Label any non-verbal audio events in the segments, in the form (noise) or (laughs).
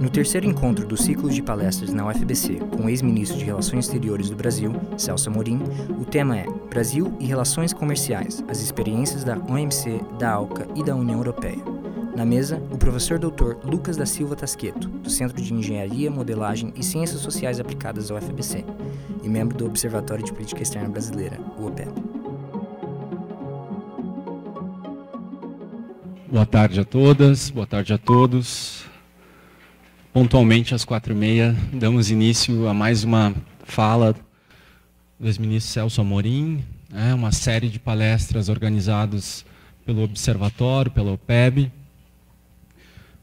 No terceiro encontro do ciclo de palestras na UFBC com o ex-ministro de Relações Exteriores do Brasil, Celso Amorim, o tema é Brasil e Relações Comerciais, as experiências da OMC, da ALCA e da União Europeia. Na mesa, o professor Dr. Lucas da Silva Tasqueto, do Centro de Engenharia, Modelagem e Ciências Sociais Aplicadas da UFBC, e membro do Observatório de Política Externa Brasileira, o OPEP. Boa tarde a todas, boa tarde a todos. Pontualmente às quatro e meia, damos início a mais uma fala do ex-ministro Celso Amorim, né, uma série de palestras organizadas pelo Observatório, pela OPEB.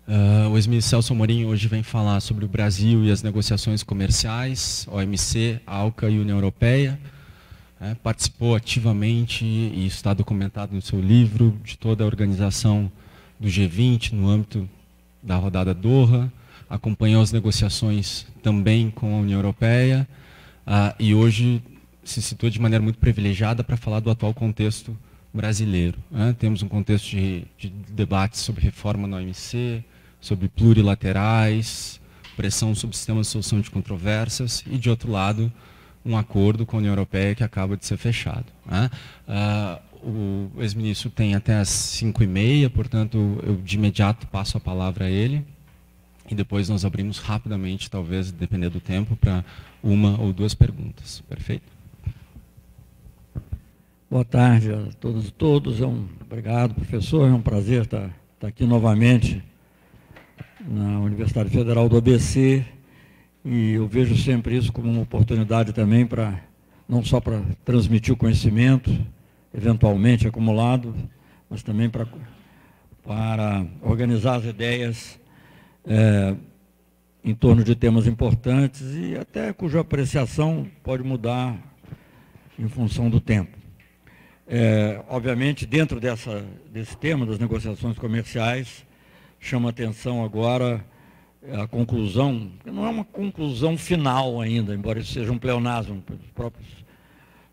Uh, o ex-ministro Celso Amorim hoje vem falar sobre o Brasil e as negociações comerciais, OMC, ALCA e União Europeia. É, participou ativamente, e está documentado no seu livro, de toda a organização do G20 no âmbito da rodada Doha, acompanhou as negociações também com a União Europeia uh, e hoje se situa de maneira muito privilegiada para falar do atual contexto brasileiro. Né? Temos um contexto de, de debates sobre reforma na OMC, sobre plurilaterais, pressão sobre sistemas de solução de controvérsias e, de outro lado, um acordo com a União Europeia que acaba de ser fechado. Né? Uh, o ex-ministro tem até as 5 e meia, portanto, eu de imediato passo a palavra a ele. E depois nós abrimos rapidamente, talvez, depender do tempo, para uma ou duas perguntas. Perfeito? Boa tarde a todos e todos. É um, obrigado, professor. É um prazer estar, estar aqui novamente na Universidade Federal do ABC. E eu vejo sempre isso como uma oportunidade também para, não só para transmitir o conhecimento, eventualmente acumulado, mas também para, para organizar as ideias é, em torno de temas importantes e até cuja apreciação pode mudar em função do tempo. É, obviamente, dentro dessa, desse tema das negociações comerciais, chama atenção agora a conclusão, que não é uma conclusão final ainda, embora isso seja um pleonasmo, os próprios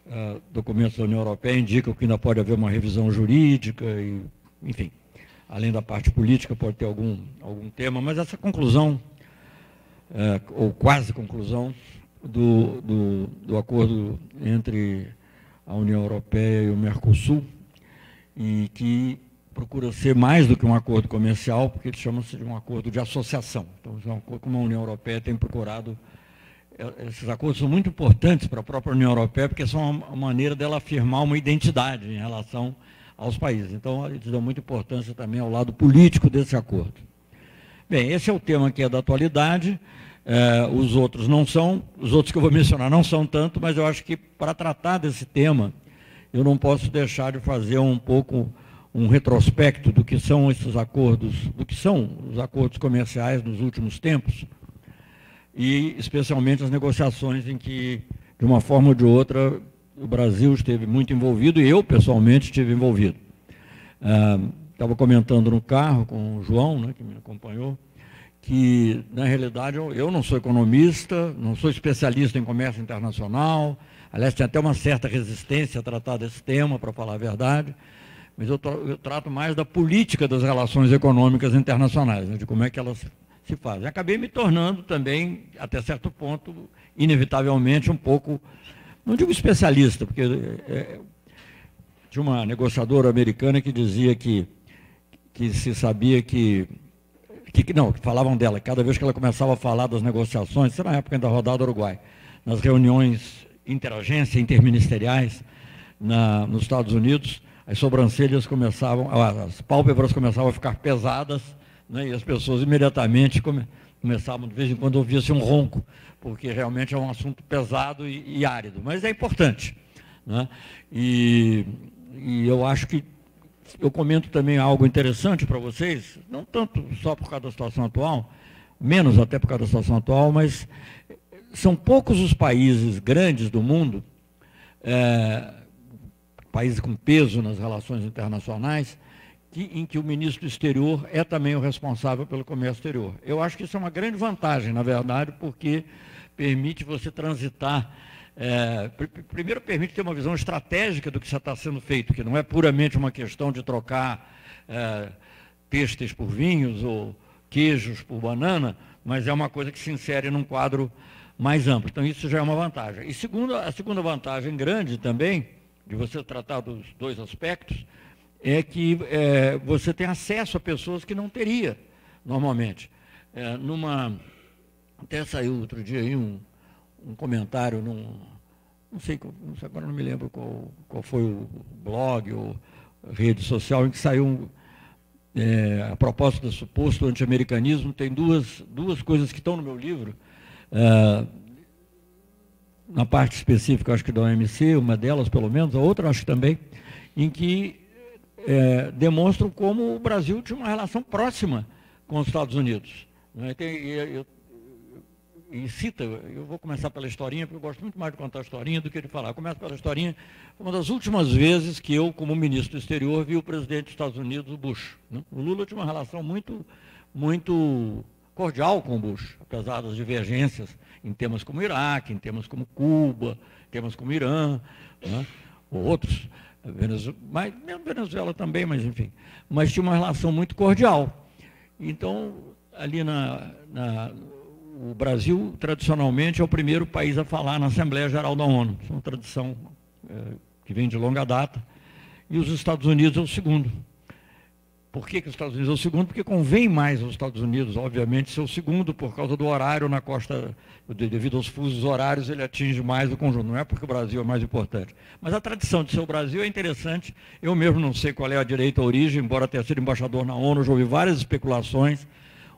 uh, documentos da União Europeia indicam que ainda pode haver uma revisão jurídica, e, enfim, além da parte política pode ter algum, algum tema, mas essa conclusão, uh, ou quase conclusão, do, do, do acordo entre a União Europeia e o Mercosul, e que procura ser mais do que um acordo comercial, porque ele chama-se de um acordo de associação. Então, é como a União Europeia tem procurado, esses acordos são muito importantes para a própria União Europeia, porque são uma maneira dela afirmar uma identidade em relação aos países. Então, eles dão muita importância também ao lado político desse acordo. Bem, esse é o tema que é da atualidade. É, os outros não são, os outros que eu vou mencionar não são tanto, mas eu acho que para tratar desse tema, eu não posso deixar de fazer um pouco um retrospecto do que são esses acordos, do que são os acordos comerciais nos últimos tempos, e especialmente as negociações em que, de uma forma ou de outra, o Brasil esteve muito envolvido e eu, pessoalmente, estive envolvido. Estava ah, comentando no carro com o João, né, que me acompanhou, que, na realidade, eu, não sou economista, não sou especialista em comércio internacional, aliás, tem até uma certa resistência a tratar desse tema, para falar a verdade, mas eu, eu, trato mais da política das relações econômicas internacionais, né, de como é que elas se fazem. Acabei me tornando também, até certo ponto, inevitavelmente, um pouco, não digo especialista, porque é, tinha uma negociadora americana que dizia que, que se sabia que, que, não, falavam dela, cada vez que ela começava a falar das negociações, isso na época da rodada Uruguai, nas reuniões interagência, interministeriais na, nos Estados Unidos, as sobrancelhas começavam, as pálpebras começavam a ficar pesadas, né, e as pessoas imediatamente come, começavam, de vez em quando, a ouvir-se um ronco, porque realmente é um assunto pesado e, e árido, mas é importante. Né? E, e eu acho que eu comento também algo interessante para vocês, não tanto só por causa da situação atual, menos até por causa da situação atual, mas são poucos os países grandes do mundo é, países com peso nas relações internacionais, que, em que o ministro do exterior é também o responsável pelo comércio exterior. Eu acho que isso é uma grande vantagem, na verdade, porque permite você transitar. É, pr primeiro, permite ter uma visão estratégica do que já está sendo feito, que não é puramente uma questão de trocar é, por vinhos ou queijos por banana, mas é uma coisa que se insere num quadro mais amplo. Então, isso já é uma vantagem. E segundo, a segunda vantagem grande também, de você tratar dos dois aspectos, é que é, você tem acesso a pessoas que não teria normalmente. É, numa, até saiu outro dia aí um, um comentário num, não sei, não sei, agora não me lembro qual, qual foi o blog ou rede social em que saiu é, a propósito do suposto anti-americanismo, tem duas, duas coisas que estão no meu livro, é, na parte específica, acho que da OMC, uma delas pelo menos, a outra acho que também, em que é, demonstram como o Brasil tinha uma relação próxima com os Estados Unidos. Né? Tem, eu, e cita, eu vou começar pela historinha, porque eu gosto muito mais de contar a historinha do que de falar. Começo pela historinha. Uma das últimas vezes que eu, como ministro do exterior, vi o presidente dos Estados Unidos, o Bush. Né? O Lula tinha uma relação muito, muito cordial com o Bush, apesar das divergências em temas como Iraque, em temas como Cuba, temas como Irã, né? ou outros. Venezuela, mas, mesmo Venezuela também, mas enfim. Mas tinha uma relação muito cordial. Então, ali na, na o Brasil, tradicionalmente, é o primeiro país a falar na Assembleia Geral da ONU. Isso é uma tradição é, que vem de longa data. E os Estados Unidos é o segundo. Por que, que os Estados Unidos é o segundo? Porque convém mais aos Estados Unidos, obviamente, ser o segundo, por causa do horário na costa, devido aos fusos horários, ele atinge mais o conjunto. Não é porque o Brasil é mais importante. Mas a tradição de ser o Brasil é interessante. Eu mesmo não sei qual é a direita origem, embora tenha sido embaixador na ONU, já ouvi várias especulações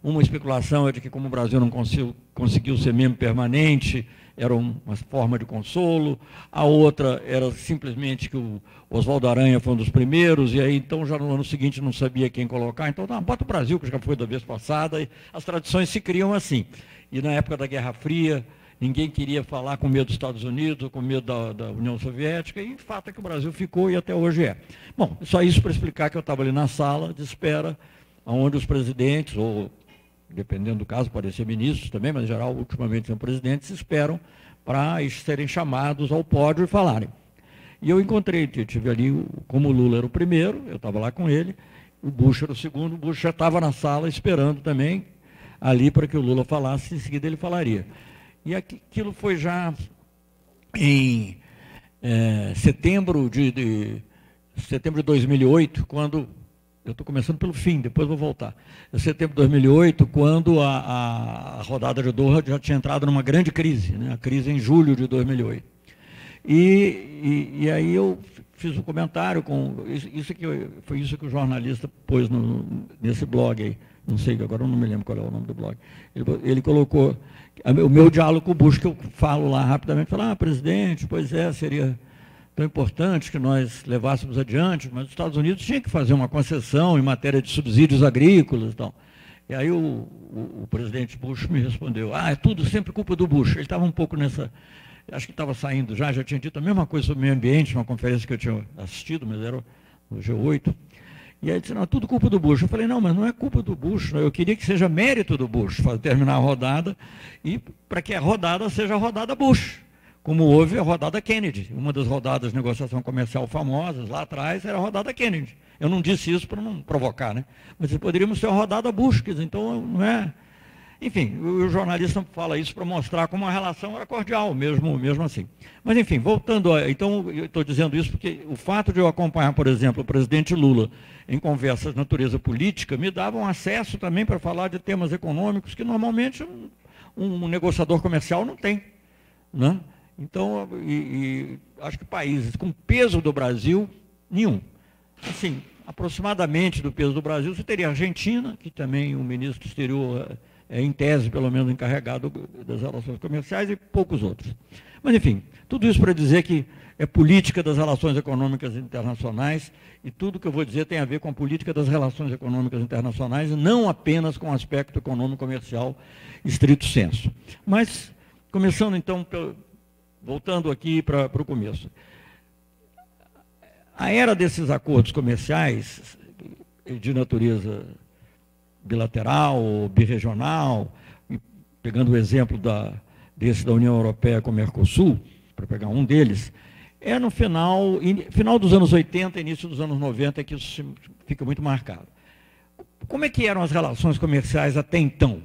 uma especulação é de que, como o Brasil não conseguiu, conseguiu ser membro permanente, era uma forma de consolo. A outra era simplesmente que o Oswaldo Aranha foi um dos primeiros, e aí então já no ano seguinte não sabia quem colocar. Então, não, bota o Brasil, que já foi da vez passada. E as tradições se criam assim. E na época da Guerra Fria, ninguém queria falar com medo dos Estados Unidos, com medo da, da União Soviética, e o fato é que o Brasil ficou e até hoje é. Bom, só isso para explicar que eu estava ali na sala de espera, onde os presidentes, ou dependendo do caso, podem ser ministros também, mas em geral, ultimamente são presidentes, esperam para serem chamados ao pódio e falarem. E eu encontrei, eu tive ali, como o Lula era o primeiro, eu estava lá com ele, o Bush era o segundo, o Bush já estava na sala esperando também, ali para que o Lula falasse, em seguida ele falaria. E aquilo foi já em é, setembro de, de setembro de 2008, quando eu estou começando pelo fim, depois vou voltar. Em setembro de 2008, quando a, a, a, rodada de Doha já tinha entrado numa grande crise, né? a crise em julho de 2008. E, e, e aí eu fiz um comentário com isso que eu, foi isso que o jornalista pôs no, nesse blog aí. Não sei, agora eu não me lembro qual é o nome do blog. Ele, ele colocou o meu diálogo com o Bush, que eu falo lá rapidamente, falar, ah, presidente, pois é, seria tão importante que nós levássemos adiante, mas os Estados Unidos tinham que fazer uma concessão em matéria de subsídios agrícolas e tal. E aí o, o, o presidente Bush me respondeu, ah, é tudo sempre culpa do Bush. Ele estava um pouco nessa, acho que estava saindo já, já tinha dito a mesma coisa sobre o meio ambiente, numa conferência que eu tinha assistido, mas era o G8. E aí disse, não, é tudo culpa do Bush. Eu falei, não, mas não é culpa do Bush, eu queria que seja mérito do Bush, terminar a rodada, e para que a rodada seja a rodada Bush como houve a rodada Kennedy. Uma das rodadas de negociação comercial famosas lá atrás era a rodada Kennedy. Eu não disse isso para não provocar, né? Mas poderíamos ter a rodada Bush, então não é. Enfim, o, jornalista fala isso para mostrar como a relação era cordial, mesmo, mesmo assim. Mas, enfim, voltando a. Então, eu estou dizendo isso porque o fato de eu acompanhar, por exemplo, o presidente Lula em conversas de natureza política me dava um acesso também para falar de temas econômicos que normalmente um, um negociador comercial não tem. Né? Então, e, e acho que países com peso do Brasil, nenhum. Assim, aproximadamente do peso do Brasil, você teria a Argentina, que também o ministro exterior é, é, em tese, pelo menos, encarregado das relações comerciais, e poucos outros. Mas, enfim, tudo isso para dizer que é política das relações econômicas internacionais, e tudo que eu vou dizer tem a ver com a política das relações econômicas internacionais, não apenas com o aspecto econômico-comercial estrito senso. Mas, começando então pelo voltando aqui para o começo. A era desses acordos comerciais, de natureza bilateral birregional, pegando o exemplo da, desse da União Europeia com o Mercosul, para pegar um deles, é no final, final dos anos 80, início dos anos 90, que isso fica muito marcado. Como é que eram as relações comerciais até então?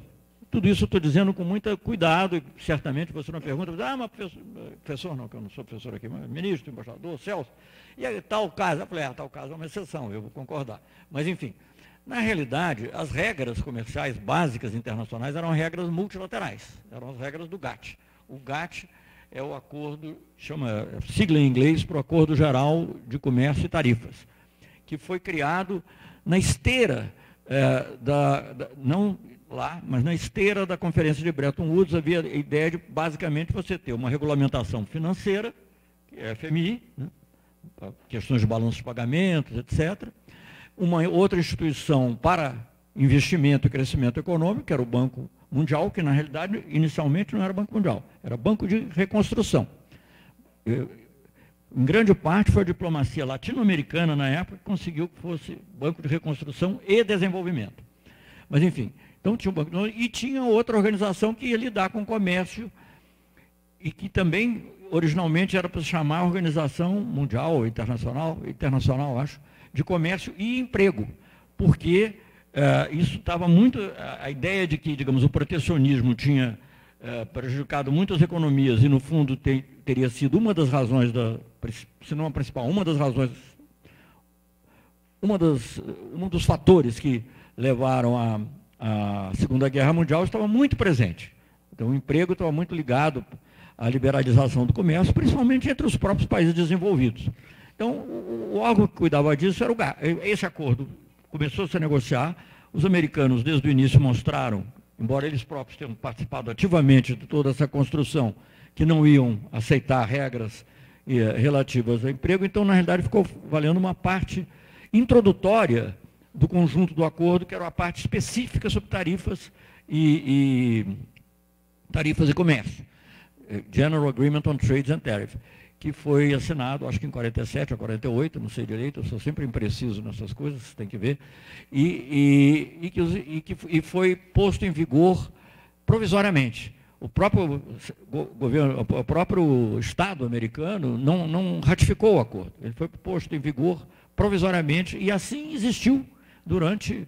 Tudo isso eu estou dizendo com muito cuidado, certamente você não pergunta, ah, mas professor, professor não, que eu não sou professor aqui, mas ministro, embaixador, Celso, e aí, tal caso, eu falei, ah, tal caso é uma exceção, eu vou concordar. Mas, enfim, na realidade, as regras comerciais básicas internacionais eram regras multilaterais, eram as regras do GATT. O GATT é o acordo, chama sigla em inglês para o Acordo Geral de Comércio e Tarifas, que foi criado na esteira é, da, da, não lá, mas na esteira da conferência de Bretton Woods havia a ideia de basicamente você ter uma regulamentação financeira, que é a FMI, né, questões de balanço de pagamentos, etc. Uma outra instituição para investimento e crescimento econômico, que era o Banco Mundial, que na realidade inicialmente não era Banco Mundial, era Banco de Reconstrução. Em grande parte foi a diplomacia latino-americana na época que conseguiu que fosse Banco de Reconstrução e Desenvolvimento. Mas enfim, então tinha um banco e tinha outra organização que ia lidar com o comércio e que também originalmente era para se chamar Organização Mundial Internacional, internacional acho, de Comércio e Emprego, porque Uh, isso estava muito. A, a, ideia de que, digamos, o protecionismo tinha uh, prejudicado muitas economias e, no fundo, te, teria sido uma das razões, da, se não a principal, uma das razões, uma das, um dos fatores que levaram à, à Segunda Guerra Mundial estava muito presente. Então, o emprego estava muito ligado à liberalização do comércio, principalmente entre os próprios países desenvolvidos. Então, o, órgão que cuidava disso era o GATT. Esse acordo começou -se a negociar. Os americanos, desde o início, mostraram, embora eles próprios tenham participado ativamente de toda essa construção, que não iam aceitar regras eh, relativas ao emprego. Então, na realidade, ficou valendo uma parte introdutória do conjunto do acordo, que era a parte específica sobre tarifas e, e tarifas e comércio. Eh, General Agreement on Trades and Tariffs que foi assinado, acho que em 47 ou 48, não sei direito, eu sou sempre impreciso nessas coisas, tem que ver, e, e, e, que, e, que, foi posto em vigor provisoriamente. O próprio governo, o próprio Estado americano não, não ratificou o acordo. Ele foi posto em vigor provisoriamente e assim existiu durante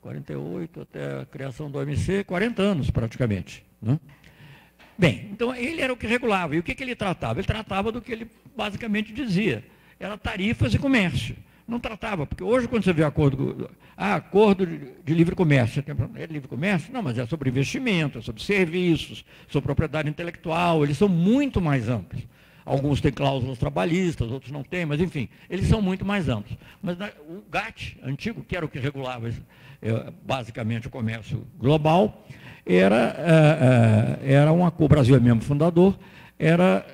48 até a criação do OMC, 40 anos praticamente. Né? Bem, então ele era o que regulava. E o que, que ele tratava? Ele tratava do que ele basicamente dizia. Era tarifas e comércio. Não tratava, porque hoje quando você vê acordo, ah, acordo de, livre comércio, é livre comércio? Não, mas é sobre investimento, é sobre serviços, sobre propriedade intelectual, eles são muito mais amplos. Alguns têm cláusulas trabalhistas, outros não têm, mas enfim, eles são muito mais amplos. Mas o GATT, antigo, que era o que regulava é, basicamente o comércio global, era, é, é, era um acordo, o Brasil é mesmo fundador, era,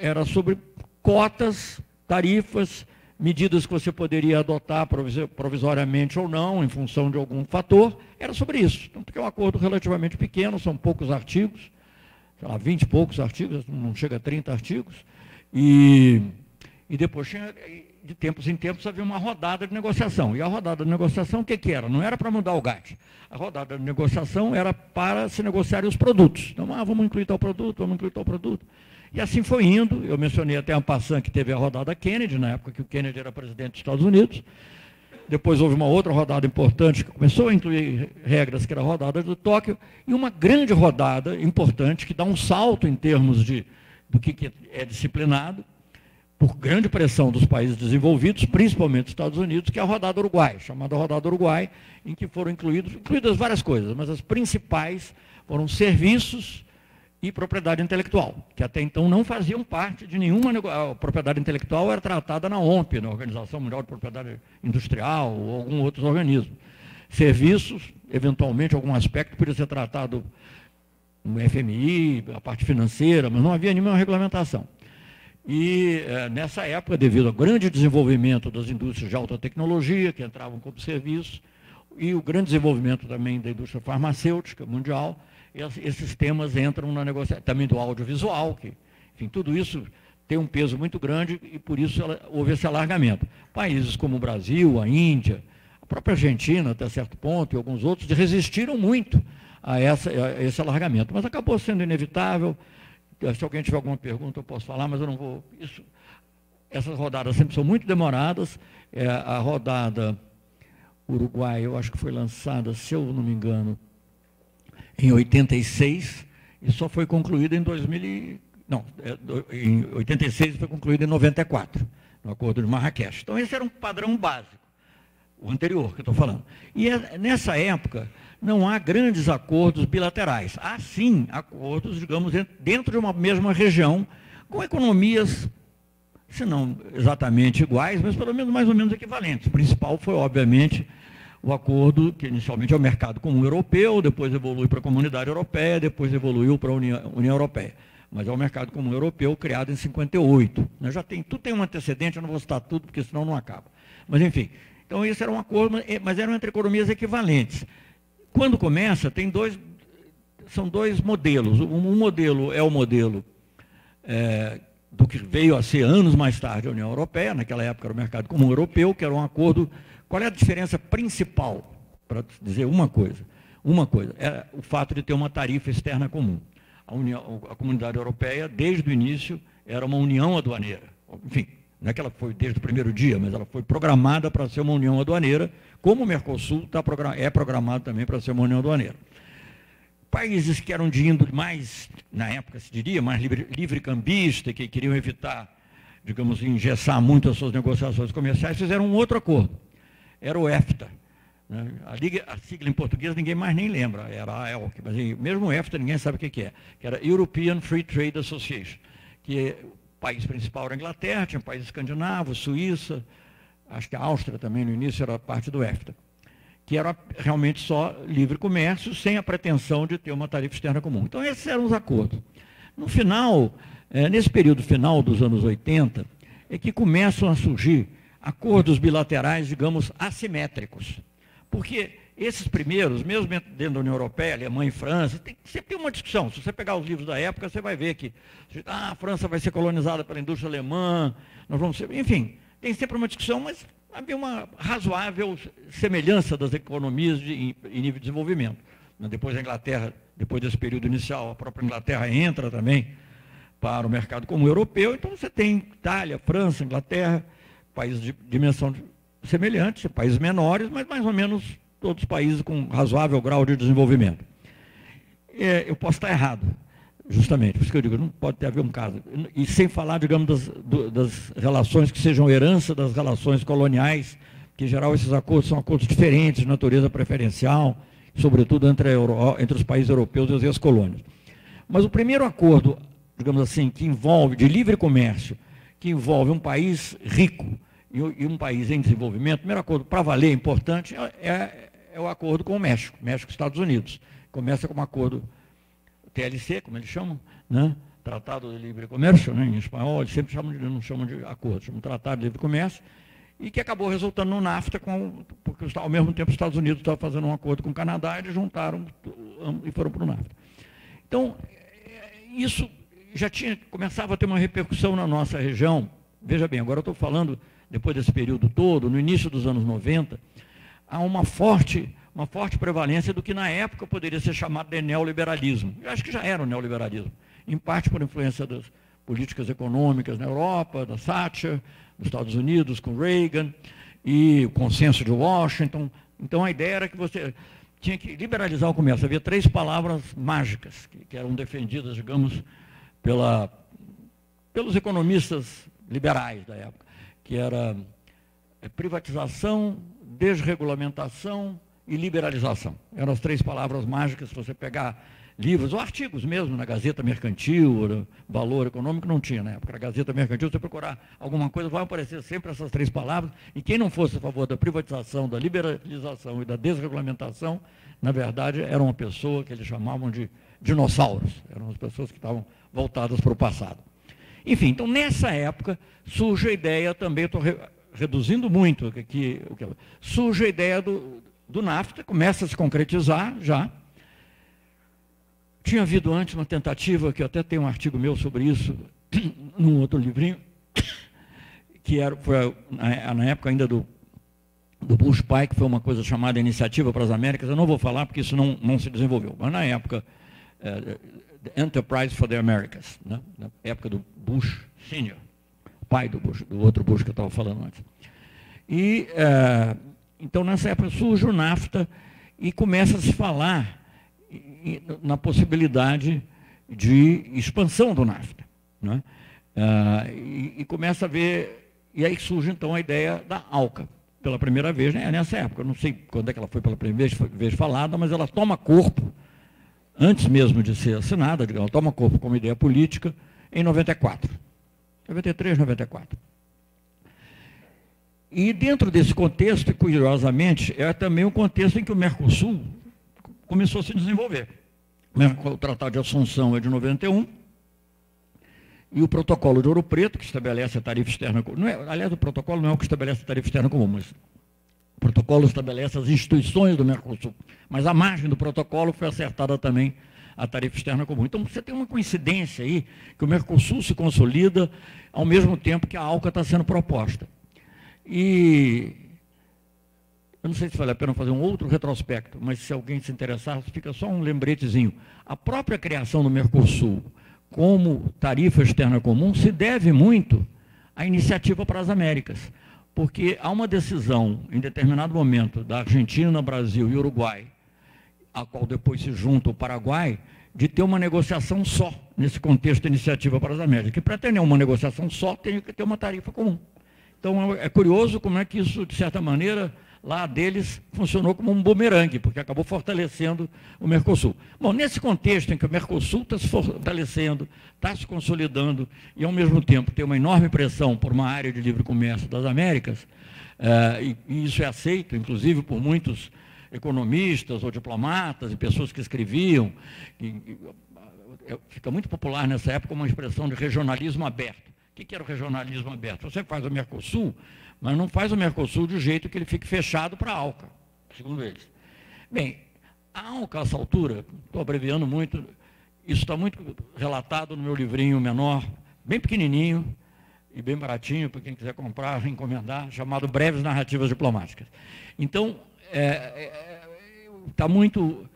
era sobre cotas, tarifas, medidas que você poderia adotar provisoriamente ou não, em função de algum fator, era sobre isso. Então, porque é um acordo relativamente pequeno, são poucos artigos, sei lá, 20 e poucos artigos, não chega a 30 artigos, e, e depois tinha, de tempos em tempos havia uma rodada de negociação. E a rodada de negociação, o que, que era? Não era para mudar o GATT. A rodada de negociação era para se negociarem os produtos. Então, ah, vamos incluir tal produto, vamos incluir tal produto. E assim foi indo. Eu mencionei até a passant que teve a rodada Kennedy, na época que o Kennedy era presidente dos Estados Unidos. Depois houve uma outra rodada importante que começou a incluir regras, que era a rodada do Tóquio, e uma grande rodada importante que dá um salto em termos de, do que é disciplinado, por grande pressão dos países desenvolvidos, principalmente dos Estados Unidos, que é a rodada Uruguai, chamada rodada Uruguai, em que foram incluídos, incluídas várias coisas, mas as principais foram serviços e propriedade intelectual, que até então não faziam parte de nenhuma a propriedade intelectual era tratada na OMP, na Organização Mundial de Propriedade Industrial ou algum outro organismo. Serviços, eventualmente algum aspecto poderia ser tratado no FMI, a parte financeira, mas não havia nenhuma regulamentação. E é, nessa época, devido ao grande desenvolvimento das indústrias de alta tecnologia, que entravam como serviço, e o grande desenvolvimento também da indústria farmacêutica mundial, esses temas entram na negociação, também do audiovisual, que, enfim, tudo isso tem um peso muito grande e por isso ela, houve esse alargamento. Países como o Brasil, a Índia, a própria Argentina, até certo ponto, e alguns outros, resistiram muito a, essa, a esse alargamento, mas acabou sendo inevitável, Se alguém tiver alguma pergunta, eu posso falar, mas eu não vou. Isso, essas rodadas sempre são muito demoradas. É, a rodada Uruguai, eu acho que foi lançada, se eu não me engano, em 86 e só foi concluída em 2000 não, é, em 86 foi concluída em 94, no Acordo de Marrakech. Então esse era um padrão básico, o anterior que estou falando. E é, nessa época não há grandes acordos bilaterais. Há sim acordos, digamos, dentro de uma mesma região, com economias se não exatamente iguais, mas pelo menos mais ou menos equivalentes. O principal foi, obviamente, o acordo, que inicialmente é o mercado comum europeu, depois evolui para a comunidade europeia, depois evoluiu para a União, União Europeia. Mas é o mercado comum europeu criado em 58. Né? Já tem, tudo tem um antecedente, eu não vou citar tudo, porque senão não acaba. Mas, enfim, então isso era um acordo, mas eram entre economias equivalentes. Quando começa, tem dois, são dois modelos. Um modelo é o modelo é, do que veio a ser anos mais tarde a União Europeia, naquela época era o mercado comum europeu, que era um acordo. Qual é a diferença principal, para dizer uma coisa? Uma coisa, é o fato de ter uma tarifa externa comum. A, União, a comunidade europeia, desde o início, era uma união aduaneira. Enfim, não é que ela foi desde o primeiro dia, mas ela foi programada para ser uma união aduaneira, como o Mercosul tá, é programado também para ser uma união aduaneira. Países que eram de índole mais, na época se diria, mais livre, livre que queriam evitar, digamos, engessar muito as suas negociações comerciais, fizeram um outro acordo. Era o EFTA. Né? A, liga, a, sigla em português ninguém mais nem lembra, era a ELC, mas mesmo o EFTA ninguém sabe o que, que é, que era European Free Trade Association, que o país principal era a Inglaterra, tinha países escandinavos, Suíça, acho que a Áustria também no início era parte do EFTA que era realmente só livre comércio, sem a pretensão de ter uma tarifa externa comum. Então, esses eram os acordos. No final, é, nesse período final dos anos 80, é que começam a surgir acordos bilaterais, digamos, assimétricos. Porque esses primeiros, mesmo dentro da União Europeia, Alemanha e França, tem sempre uma discussão. Se você pegar os livros da época, você vai ver que ah, a França vai ser colonizada pela indústria alemã, nós vamos ser. Enfim, tem sempre uma discussão, mas havia uma razoável semelhança das economias de, em, em, nível de desenvolvimento. Depois a Inglaterra, depois desse período inicial, a própria Inglaterra entra também para o mercado comum europeu, então você tem Itália, França, Inglaterra, países de dimensão semelhante, países menores, mas mais ou menos todos os países com razoável grau de desenvolvimento. É, eu posso estar errado, Justamente, por isso que eu digo, não pode ter haver um caso. E sem falar, digamos, das, do, das relações que sejam herança das relações coloniais, que em geral esses acordos são acordos diferentes, de natureza preferencial, sobretudo entre, Euro, entre os países europeus e as colônias. Mas o primeiro acordo, digamos assim, que envolve, de livre comércio, que envolve um país rico e um país em desenvolvimento, o primeiro acordo para valer importante é, é, é o acordo com o México, México-Estados Unidos. Começa com um acordo TLC, como eles chamam, né? Tratado de Livre Comércio, né? em espanhol, eles sempre chamam de, não chamam de acordo, chamam de Tratado de Livre Comércio, e que acabou resultando no NAFTA, com, porque ao mesmo tempo os Estados Unidos estavam fazendo um acordo com o Canadá, e eles juntaram e foram para o NAFTA. Então, isso já tinha, começava a ter uma repercussão na nossa região. Veja bem, agora eu estou falando, depois desse período todo, no início dos anos 90, há uma forte uma forte prevalência do que na época poderia ser chamado de neoliberalismo. Eu acho que já era o neoliberalismo, em parte por influência das políticas econômicas na Europa, da Thatcher, nos Estados Unidos com Reagan, e o consenso de Washington. Então a ideia era que você tinha que liberalizar o comércio. Havia três palavras mágicas que, que eram defendidas, digamos, pela, pelos economistas liberais da época, que era é, privatização, desregulamentação e liberalização. Eram as três palavras mágicas, se você pegar livros ou artigos mesmo na Gazeta Mercantil, Valor Econômico, não tinha na época. Na Gazeta Mercantil, você procurar alguma coisa, vai aparecer sempre essas três palavras, e quem não fosse a favor da privatização, da liberalização e da desregulamentação, na verdade, era uma pessoa que eles chamavam de dinossauros, eram as pessoas que estavam voltadas para o passado. Enfim, então nessa época surge a ideia também, estou re, reduzindo muito aqui, surge a ideia do, do NAFTA, começa a se concretizar já. Tinha havido antes uma tentativa, que até tenho um artigo meu sobre isso, (coughs) num outro livrinho, (coughs) que era, foi na época ainda do, do Bush Pai, que foi uma coisa chamada Iniciativa para as Américas. Eu não vou falar porque isso não, não se desenvolveu, mas na época é, Enterprise for the Americas, né? na época do Bush Senior, pai do, Bush, do outro Bush que eu estava falando antes. E, é, então, nessa época surge o NAFTA e começa a se falar na possibilidade de expansão do NAFTA. Né? Uh, e, e, começa a ver, e aí surge então a ideia da ALCA, pela primeira vez, né? nessa época, eu não sei quando é que ela foi pela primeira vez, vez falada, mas ela toma corpo, antes mesmo de ser assinada, ela toma corpo como ideia política em 94. 93, 94. E dentro desse contexto, curiosamente, é também o contexto em que o Mercosul começou a se desenvolver. O Tratado de Assunção é de 91, e o protocolo de Ouro Preto, que estabelece a tarifa externa. É, aliás, o protocolo não é o que estabelece a tarifa externa comum, mas o protocolo estabelece as instituições do Mercosul. Mas a margem do protocolo foi acertada também a tarifa externa comum. Então você tem uma coincidência aí, que o Mercosul se consolida ao mesmo tempo que a ALCA está sendo proposta. E eu não sei se vale a pena fazer um outro retrospecto, mas se alguém se interessar, fica só um lembretezinho. A própria criação do Mercosul como tarifa externa comum se deve muito à iniciativa para as Américas, porque há uma decisão, em determinado momento, da Argentina, Brasil e Uruguai, a qual depois se junta o Paraguai, de ter uma negociação só, nesse contexto da iniciativa para as Américas. Que para ter uma negociação só, tem que ter uma tarifa comum. Então, é curioso como é que isso, de certa maneira, lá deles funcionou como um bumerangue, porque acabou fortalecendo o Mercosul. Bom, nesse contexto em que o Mercosul está se fortalecendo, está se consolidando, e ao mesmo tempo tem uma enorme pressão por uma área de livre comércio das Américas, eh, e, isso é aceito, inclusive, por muitos economistas ou diplomatas e pessoas que escreviam, eh, fica muito popular nessa época uma expressão de regionalismo aberto. O que era o regionalismo aberto? Você faz o Mercosul, mas não faz o Mercosul de jeito que ele fique fechado para a ALCA, segundo eles. Bem, a ALCA, a essa altura, estou abreviando muito, isso está muito relatado no meu livrinho menor, bem pequenininho e bem baratinho, para quem quiser comprar, encomendar, chamado Breves Narrativas Diplomáticas. Então, está é, é, tá muito...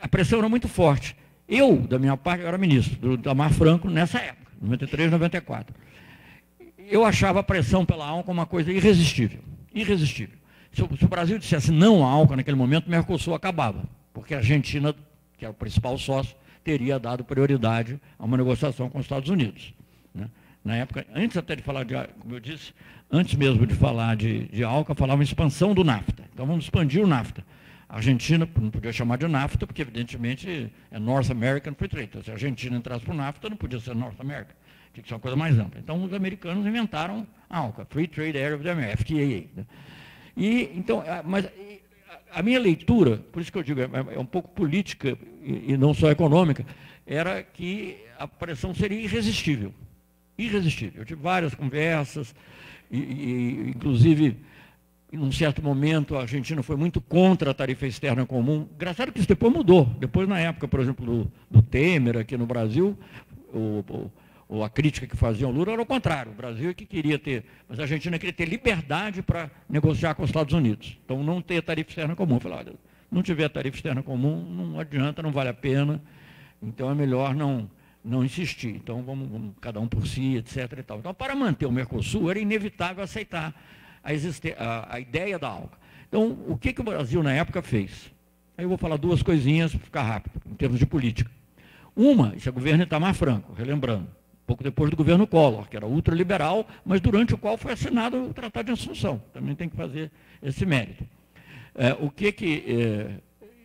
A pressão era muito forte. Eu, da minha parte, eu era ministro do Damar Franco nessa época, 93, 94 eu achava a pressão pela ALCA uma coisa irresistível. Irresistível. Se o, Brasil dissesse não à ALCA naquele momento, o Mercosul acabava, porque a Argentina, que é o principal sócio, teria dado prioridade a uma negociação com os Estados Unidos. Né? Na época, antes até de falar de, como eu disse, antes mesmo de falar de, de ALCA, falava em expansão do NAFTA. Então vamos expandir o NAFTA. A Argentina não podia chamar de NAFTA, porque evidentemente é North American Free Trade. Então, se a Argentina entrasse para o NAFTA, não podia ser North American tinha que ser uma coisa mais ampla. Então, os americanos inventaram a ALCA, Free Trade Area of the America, FTA. Né? E, então, mas a minha leitura, por isso que eu digo, é, é um pouco política e, não só econômica, era que a pressão seria irresistível. Irresistível. Eu tive várias conversas, e, e inclusive, em um certo momento, a Argentina foi muito contra a tarifa externa comum. Engraçado que isso depois mudou. Depois, na época, por exemplo, do, do Temer aqui no Brasil, o, o ou a crítica que faziam Lula era o contrário. O Brasil é que queria ter, mas a Argentina queria ter liberdade para negociar com os Estados Unidos. Então, não ter tarifa externa comum. Falei, olha, não tiver tarifa externa comum, não adianta, não vale a pena. Então, é melhor não, não insistir. Então, vamos, vamos cada um por si, etc. E tal. Então, para manter o Mercosul, era inevitável aceitar a, a, a ideia da ALCA. Então, o que, que o Brasil, na época, fez? Aí eu vou falar duas coisinhas para ficar rápido, em termos de política. Uma, isso é governo Itamar Franco, relembrando pouco depois do governo Collor, que era ultraliberal, mas durante o qual foi assinado o Tratado de Assunção. Também tem que fazer esse mérito. É, o que que, é,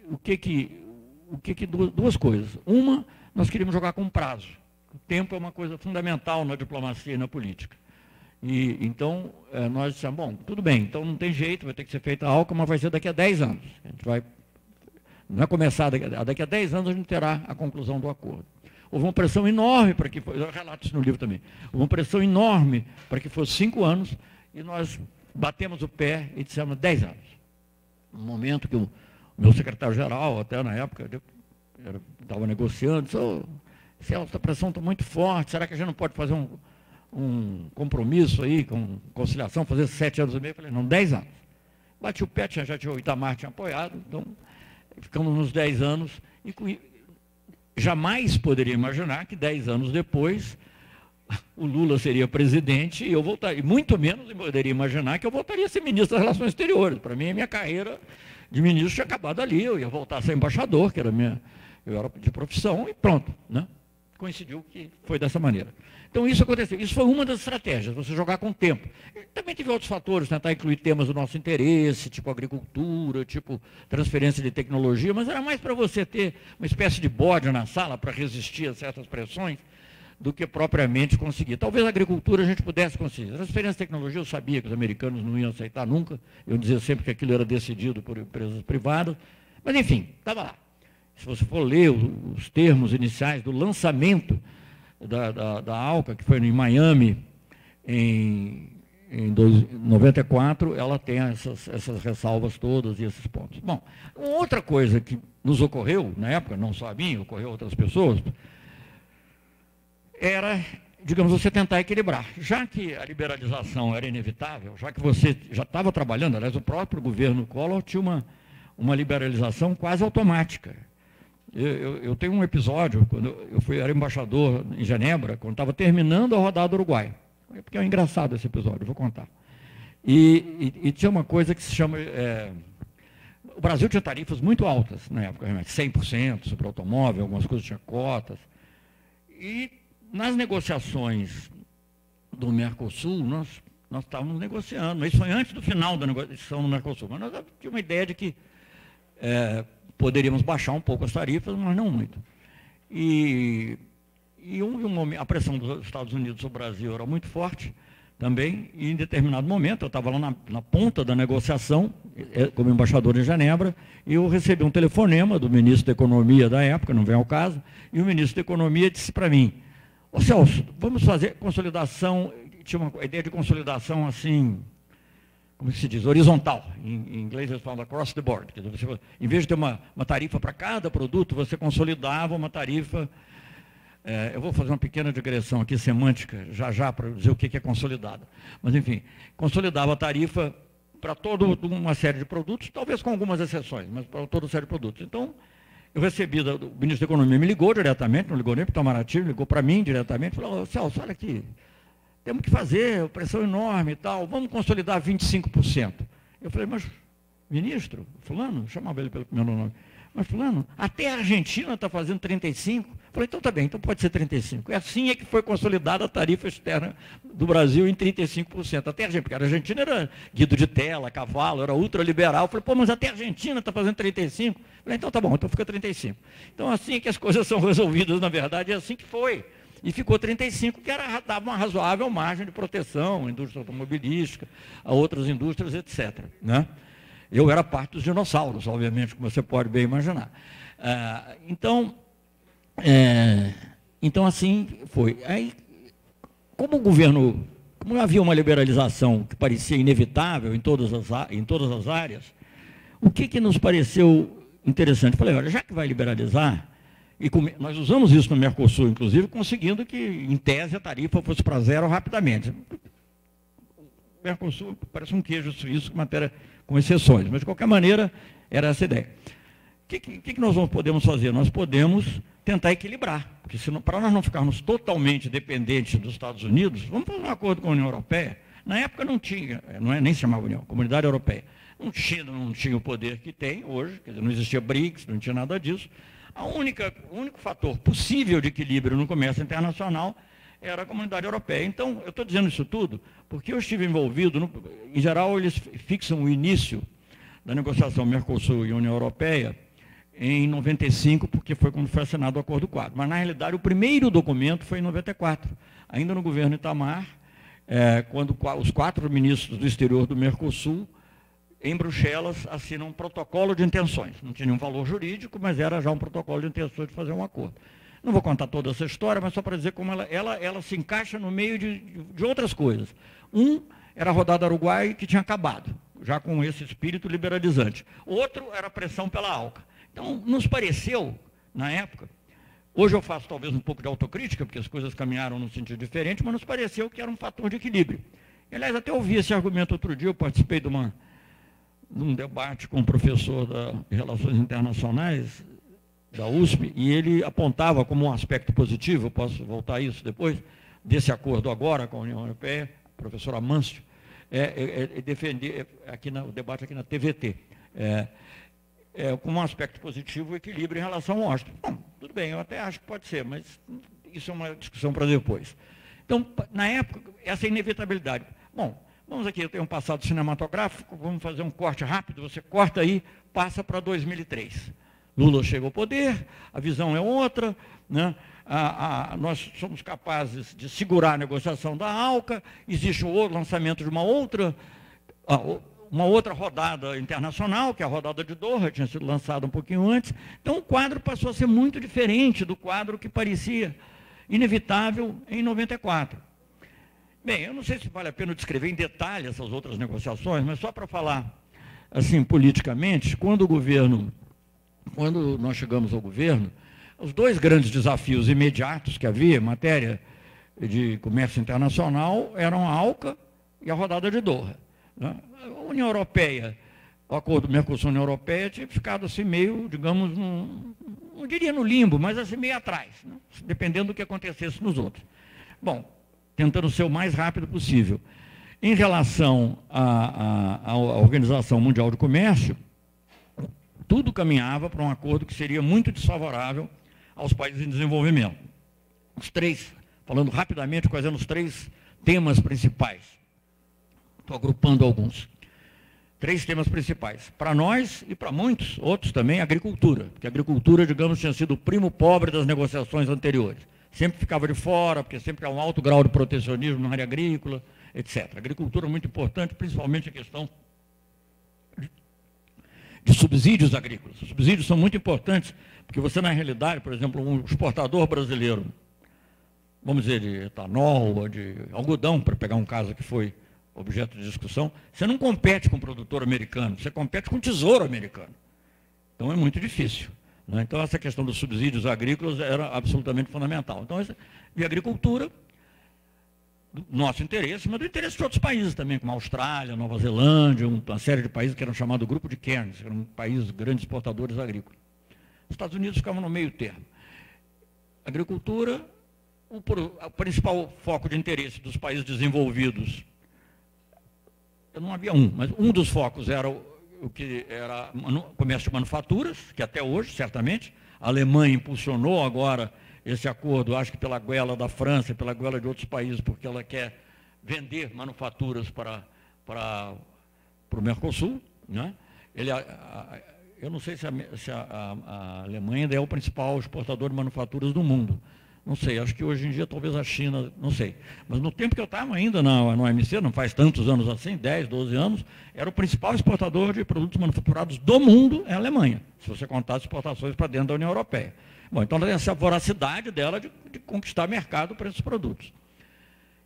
o que que, o que que duas coisas. Uma, nós queríamos jogar com prazo. O tempo é uma coisa fundamental na diplomacia e na política. E, então, é, nós dissemos, bom, tudo bem, então não tem jeito, vai ter que ser feita a ALCA, mas vai ser daqui a 10 anos. A gente vai, não é começar daqui a, daqui a 10 anos a gente terá a conclusão do acordo. Houve uma pressão enorme para que fosse, eu relato isso no livro também, houve uma pressão enorme para que fosse cinco anos, e nós batemos o pé e dissemos dez anos. No momento que o, meu secretário-geral, até na época, estava negociando, disse, oh, Celso, a pressão está muito forte, será que a gente não pode fazer um, um compromisso aí, com conciliação, fazer sete anos e meio? Eu falei, não, dez anos. Bati o pé, já tinha o Itamar tinha apoiado, então ficamos nos dez anos, e jamais poderia imaginar que dez anos depois o Lula seria presidente e eu voltaria, muito menos poderia imaginar que eu voltaria a ser ministro das Relações Exteriores. Para mim, a minha carreira de ministro tinha acabado ali, eu ia voltar a ser embaixador, que era minha, eu era de profissão, e pronto. Né? Coincidiu que foi dessa maneira. Então isso aconteceu. Isso foi uma das estratégias, você jogar com o tempo. Também teve outros fatores, tentar incluir temas do nosso interesse, tipo agricultura, tipo transferência de tecnologia, mas era mais para você ter uma espécie de bode na sala para resistir a certas pressões do que propriamente conseguir. Talvez a agricultura a gente pudesse conseguir. Transferência de tecnologia eu sabia que os americanos não iam aceitar nunca. Eu dizia sempre que aquilo era decidido por empresas privadas. Mas, enfim, estava lá. Se você for ler os termos iniciais do lançamento da, da, da ALCA, que foi em Miami, em, em 94, ela tem essas, essas ressalvas todas e esses pontos. Bom, outra coisa que nos ocorreu, na época, não só a mim, ocorreu a outras pessoas, era, digamos, você tentar equilibrar. Já que a liberalização era inevitável, já que você já estava trabalhando, aliás, o próprio governo Collor tinha uma, uma liberalização quase automática. Eu, eu, eu tenho um episódio, quando eu fui, era embaixador em Genebra, quando estava terminando a rodada do Uruguai. Porque é engraçado esse episódio, vou contar. E, e, e tinha uma coisa que se chama. É, o Brasil tinha tarifas muito altas na época, 100% sobre automóvel, algumas coisas tinham cotas. E nas negociações do Mercosul, nós, nós estávamos negociando, isso foi antes do final da negociação do Mercosul. Mas nós tínhamos uma ideia de que é, poderíamos baixar um pouco as tarifas, mas não muito. E, e um, um, a pressão dos Estados Unidos sobre o Brasil era muito forte também, e em determinado momento, eu estava lá na, na, ponta da negociação, é, como embaixador em Genebra, e eu recebi um telefonema do ministro da Economia da época, não vem ao caso, e o ministro da Economia disse para mim, Ô Celso, vamos fazer consolidação, tinha uma ideia de consolidação assim, como se diz, horizontal. Em, inglês eles falam across the board. Quer dizer, você, em vez de ter uma, uma tarifa para cada produto, você consolidava uma tarifa. É, eu vou fazer uma pequena digressão aqui semântica, já já, para dizer o que é consolidada. Mas, enfim, consolidava a tarifa para toda uma série de produtos, talvez com algumas exceções, mas para toda uma série de produtos. Então, eu recebi, o ministro da Economia me ligou diretamente, não ligou nem para o Itamaraty, ligou para mim diretamente, falou, Celso, olha aqui, temos que fazer, pressão enorme e tal, vamos consolidar 25%. Eu falei, mas, ministro, fulano, chamava ele pelo primeiro nome, mas fulano, até a Argentina está fazendo 35%. Falei, então tá bem, então pode ser 35%. É assim é que foi consolidada a tarifa externa do Brasil em 35%. Até a Argentina, porque a Argentina era guido de tela, cavalo, era ultraliberal. Falei, pô, mas até a Argentina está fazendo 35%. Falei, então tá bom, então fica 35%. Então assim é que as coisas são resolvidas, na verdade, é assim que foi. E ficou 35, que era, dava uma razoável margem de proteção indústria automobilística, a outras indústrias, etc. Né? Eu era parte dos dinossauros, obviamente, como você pode bem imaginar. Ah, então, é, então, assim foi. Aí, como o governo, como havia uma liberalização que parecia inevitável em todas as, em todas as áreas, o que, que nos pareceu interessante? Falei, olha, já que vai liberalizar, e com, nós usamos isso no Mercosul, inclusive, conseguindo que, em tese, a tarifa fosse para zero rapidamente. O Mercosul parece um queijo suíço matéria com exceções, mas de qualquer maneira era essa a ideia. O que, que, que nós podemos fazer? Nós podemos tentar equilibrar. Porque para nós não ficarmos totalmente dependentes dos Estados Unidos, vamos fazer um acordo com a União Europeia. Na época não tinha, não é, nem se chamava União, Comunidade Europeia. Não tinha, não tinha o poder que tem hoje, dizer, não existia BRICS, não tinha nada disso. A única, o único fator possível de equilíbrio no comércio internacional era a comunidade europeia. Então, eu estou dizendo isso tudo porque eu estive envolvido, no, em geral, eles fixam o início da negociação Mercosul e União Europeia em 95, porque foi quando foi assinado o Acordo Quadro. Mas, na realidade, o primeiro documento foi em 94, ainda no governo Itamar, é, quando os quatro ministros do exterior do Mercosul, em Bruxelas, assinam um protocolo de intenções. Não tinha nenhum valor jurídico, mas era já um protocolo de intenções de fazer um acordo. Não vou contar toda essa história, mas só para dizer como ela, ela, ela se encaixa no meio de, de outras coisas. Um era a rodada Uruguai, que tinha acabado, já com esse espírito liberalizante. Outro era a pressão pela ALCA. Então, nos pareceu, na época, hoje eu faço talvez um pouco de autocrítica, porque as coisas caminharam num sentido diferente, mas nos pareceu que era um fator de equilíbrio. Aliás, até ouvi esse argumento outro dia, eu participei de, uma, de um debate com um professor de Relações Internacionais, da USP, e ele apontava como um aspecto positivo, posso voltar a isso depois, desse acordo agora com a União Europeia, professor Amâncio, é, é, é defender, é, aqui no debate aqui na TVT, é, é, como um aspecto positivo o equilíbrio em relação ao Washington. Bom, tudo bem, eu até acho que pode ser, mas isso é uma discussão para depois. Então, na época, essa inevitabilidade. Bom, vamos aqui, eu tenho um passado cinematográfico, vamos fazer um corte rápido, você corta aí, passa para 2003. Lula chega ao poder, a visão é outra, né? A, a, nós somos capazes de segurar a negociação da ALCA, existe o lançamento de uma outra, uma outra rodada internacional, que é a rodada de Doha, tinha sido lançada um pouquinho antes. Então o quadro passou a ser muito diferente do quadro que parecia inevitável em 94. Bem, eu não sei se vale a pena descrever em detalhe essas outras negociações, mas só para falar assim politicamente, quando o governo, quando nós chegamos ao governo, os dois grandes desafios imediatos que havia em matéria de comércio internacional eram a ALCA e a rodada de Doha. Né? A União Europeia, o acordo Mercosul-União Europeia tinha ficado assim meio, digamos, num, não diria no limbo, mas assim meio atrás, né? dependendo do que acontecesse nos outros. Bom, tentando ser o mais rápido possível. Em relação à, à, à Organização Mundial de Comércio, tudo caminhava para um acordo que seria muito desfavorável aos países em desenvolvimento. Os três, falando rapidamente quais eram os três temas principais. Estou agrupando alguns. Três temas principais. Para nós e para muitos outros também, agricultura. Porque a agricultura, digamos, tinha sido o primo pobre das negociações anteriores. Sempre ficava de fora, porque sempre há um alto grau de protecionismo na área agrícola, etc. Agricultura é muito importante, principalmente a questão de subsídios agrícolas. Os subsídios são muito importantes, porque você, na realidade, por exemplo, um exportador brasileiro, vamos dizer, de etanol ou de algodão, para pegar um caso que foi objeto de discussão, você não compete com o produtor americano, você compete com o tesouro americano. Então é muito difícil. Né? Então essa questão dos subsídios agrícolas era absolutamente fundamental. Então, e agricultura, nosso interesse, mas do interesse de outros países também, como a Austrália, Nova Zelândia, uma série de países que eram chamados Grupo de Cairns, que eram países grandes exportadores agrícolas. Os Estados Unidos ficavam no meio termo. Agricultura, o, o principal foco de interesse dos países desenvolvidos não havia um, mas um dos focos era o que era comércio de manufaturas, que até hoje, certamente, a Alemanha impulsionou agora esse acordo, acho que pela goela da França, pela goela de outros países, porque ela quer vender manufaturas para, para, para o Mercosul. Né? Ele, a, a, eu não sei se, a, se a Alemanha ainda é o principal exportador de manufaturas do mundo. Não sei, acho que hoje em dia talvez a China, não sei. Mas no tempo que eu estava ainda na, no OMC, não faz tantos anos assim, 10, 12 anos, era o principal exportador de produtos manufaturados do mundo é a Alemanha, se você contar as exportações para dentro da União Europeia. Bom, então ela tem essa voracidade dela de, de conquistar mercado para esses produtos.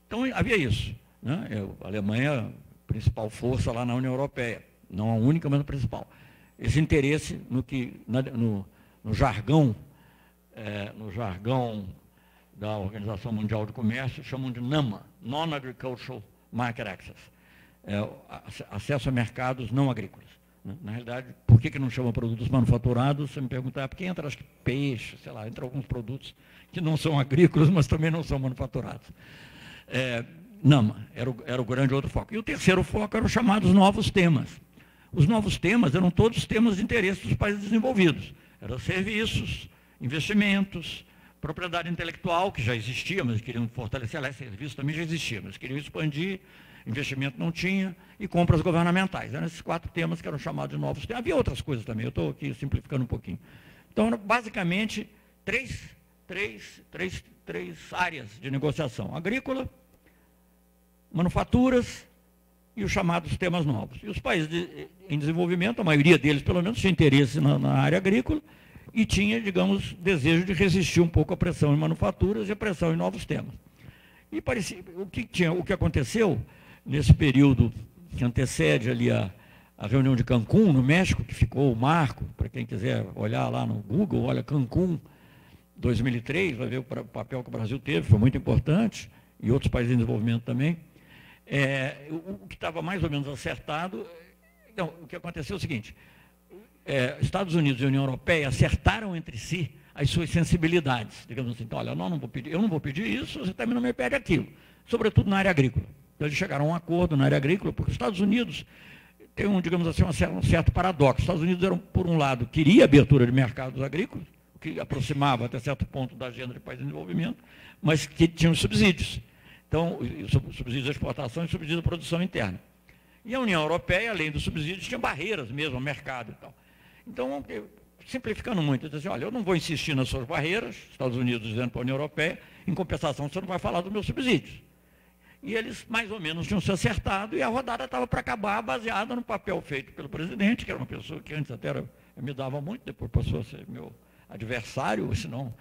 Então havia isso. Né? A Alemanha, principal força lá na União Europeia, não a única, mas a principal. Esse interesse no que, na, no, no jargão, é, no jargão da Organização Mundial do Comércio chamam de NAMA, Non-Agricultural Market Access, é, acesso a mercados não agrícolas. Né? Na realidade, por que, que não chama produtos manufaturados? Você me perguntar, porque entra acho que peixe, sei lá, entra alguns produtos que não são agrícolas, mas também não são manufaturados. É, NAMA era o, era o grande outro foco. E o terceiro foco eram os chamados novos temas. Os novos temas eram todos temas de interesse dos países desenvolvidos. Eram serviços, investimentos, propriedade intelectual, que já existia, mas queriam fortalecer, aliás, serviço também já existia, mas queriam expandir, investimento não tinha, e compras governamentais. Eram esses quatro temas que eram chamados de novos temas. Havia outras coisas também, eu estou aqui simplificando um pouquinho. Então, basicamente três, três, três, três áreas de negociação: agrícola, manufaturas e os chamados temas novos. E os países de, em desenvolvimento, a maioria deles, pelo menos, tinha interesse na, na área agrícola, e tinha, digamos, desejo de resistir um pouco à pressão em manufaturas e à pressão em novos temas. E parecia, o que, tinha, o que aconteceu nesse período que antecede ali a, a reunião de Cancún, no México, que ficou o marco, para quem quiser olhar lá no Google, olha Cancún 2003, vai ver o papel que o Brasil teve, foi muito importante, e outros países em desenvolvimento também. É, o, o que estava mais ou menos acertado, então, o que aconteceu é o seguinte, é, Estados Unidos e União Europeia acertaram entre si as suas sensibilidades. Digamos assim, então, olha, não, não vou pedir, eu não vou pedir isso, você também não me pede aquilo. Sobretudo na área agrícola. Então, eles chegaram a um acordo na área agrícola, porque os Estados Unidos tem um, digamos assim, um certo paradoxo. Os Estados Unidos eram, por um lado, queria abertura de mercados agrícolas, o que aproximava até certo ponto da agenda de país de desenvolvimento, mas que tinham subsídios. Então, subsídios de exportação e subsídios de produção interna. E a União Europeia, além dos subsídios, tinha barreiras mesmo ao mercado e tal. Então, simplificando muito, diz assim, olha, eu não vou insistir nas suas barreiras, Estados Unidos dizendo para a União Europeia, em compensação, você não vai falar dos meus subsídios. E eles mais ou menos tinham se acertado e a rodada estava para acabar baseada no papel feito pelo presidente, que era uma pessoa que antes até era, me dava muito, depois passou a ser meu adversário, senão,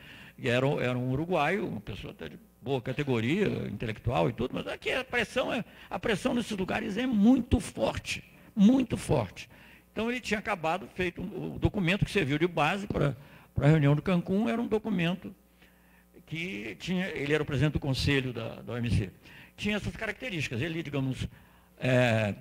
era, era um uruguaio, uma pessoa até de boa categoria intelectual e tudo, mas aqui a pressão, é, a pressão nesses lugares é muito forte, muito forte. Então ele tinha acabado, feito o documento que serviu de base para, a reunião do Cancún, era um documento que tinha, ele era o presidente do conselho da, da OMC, tinha essas características. Ele, digamos, é,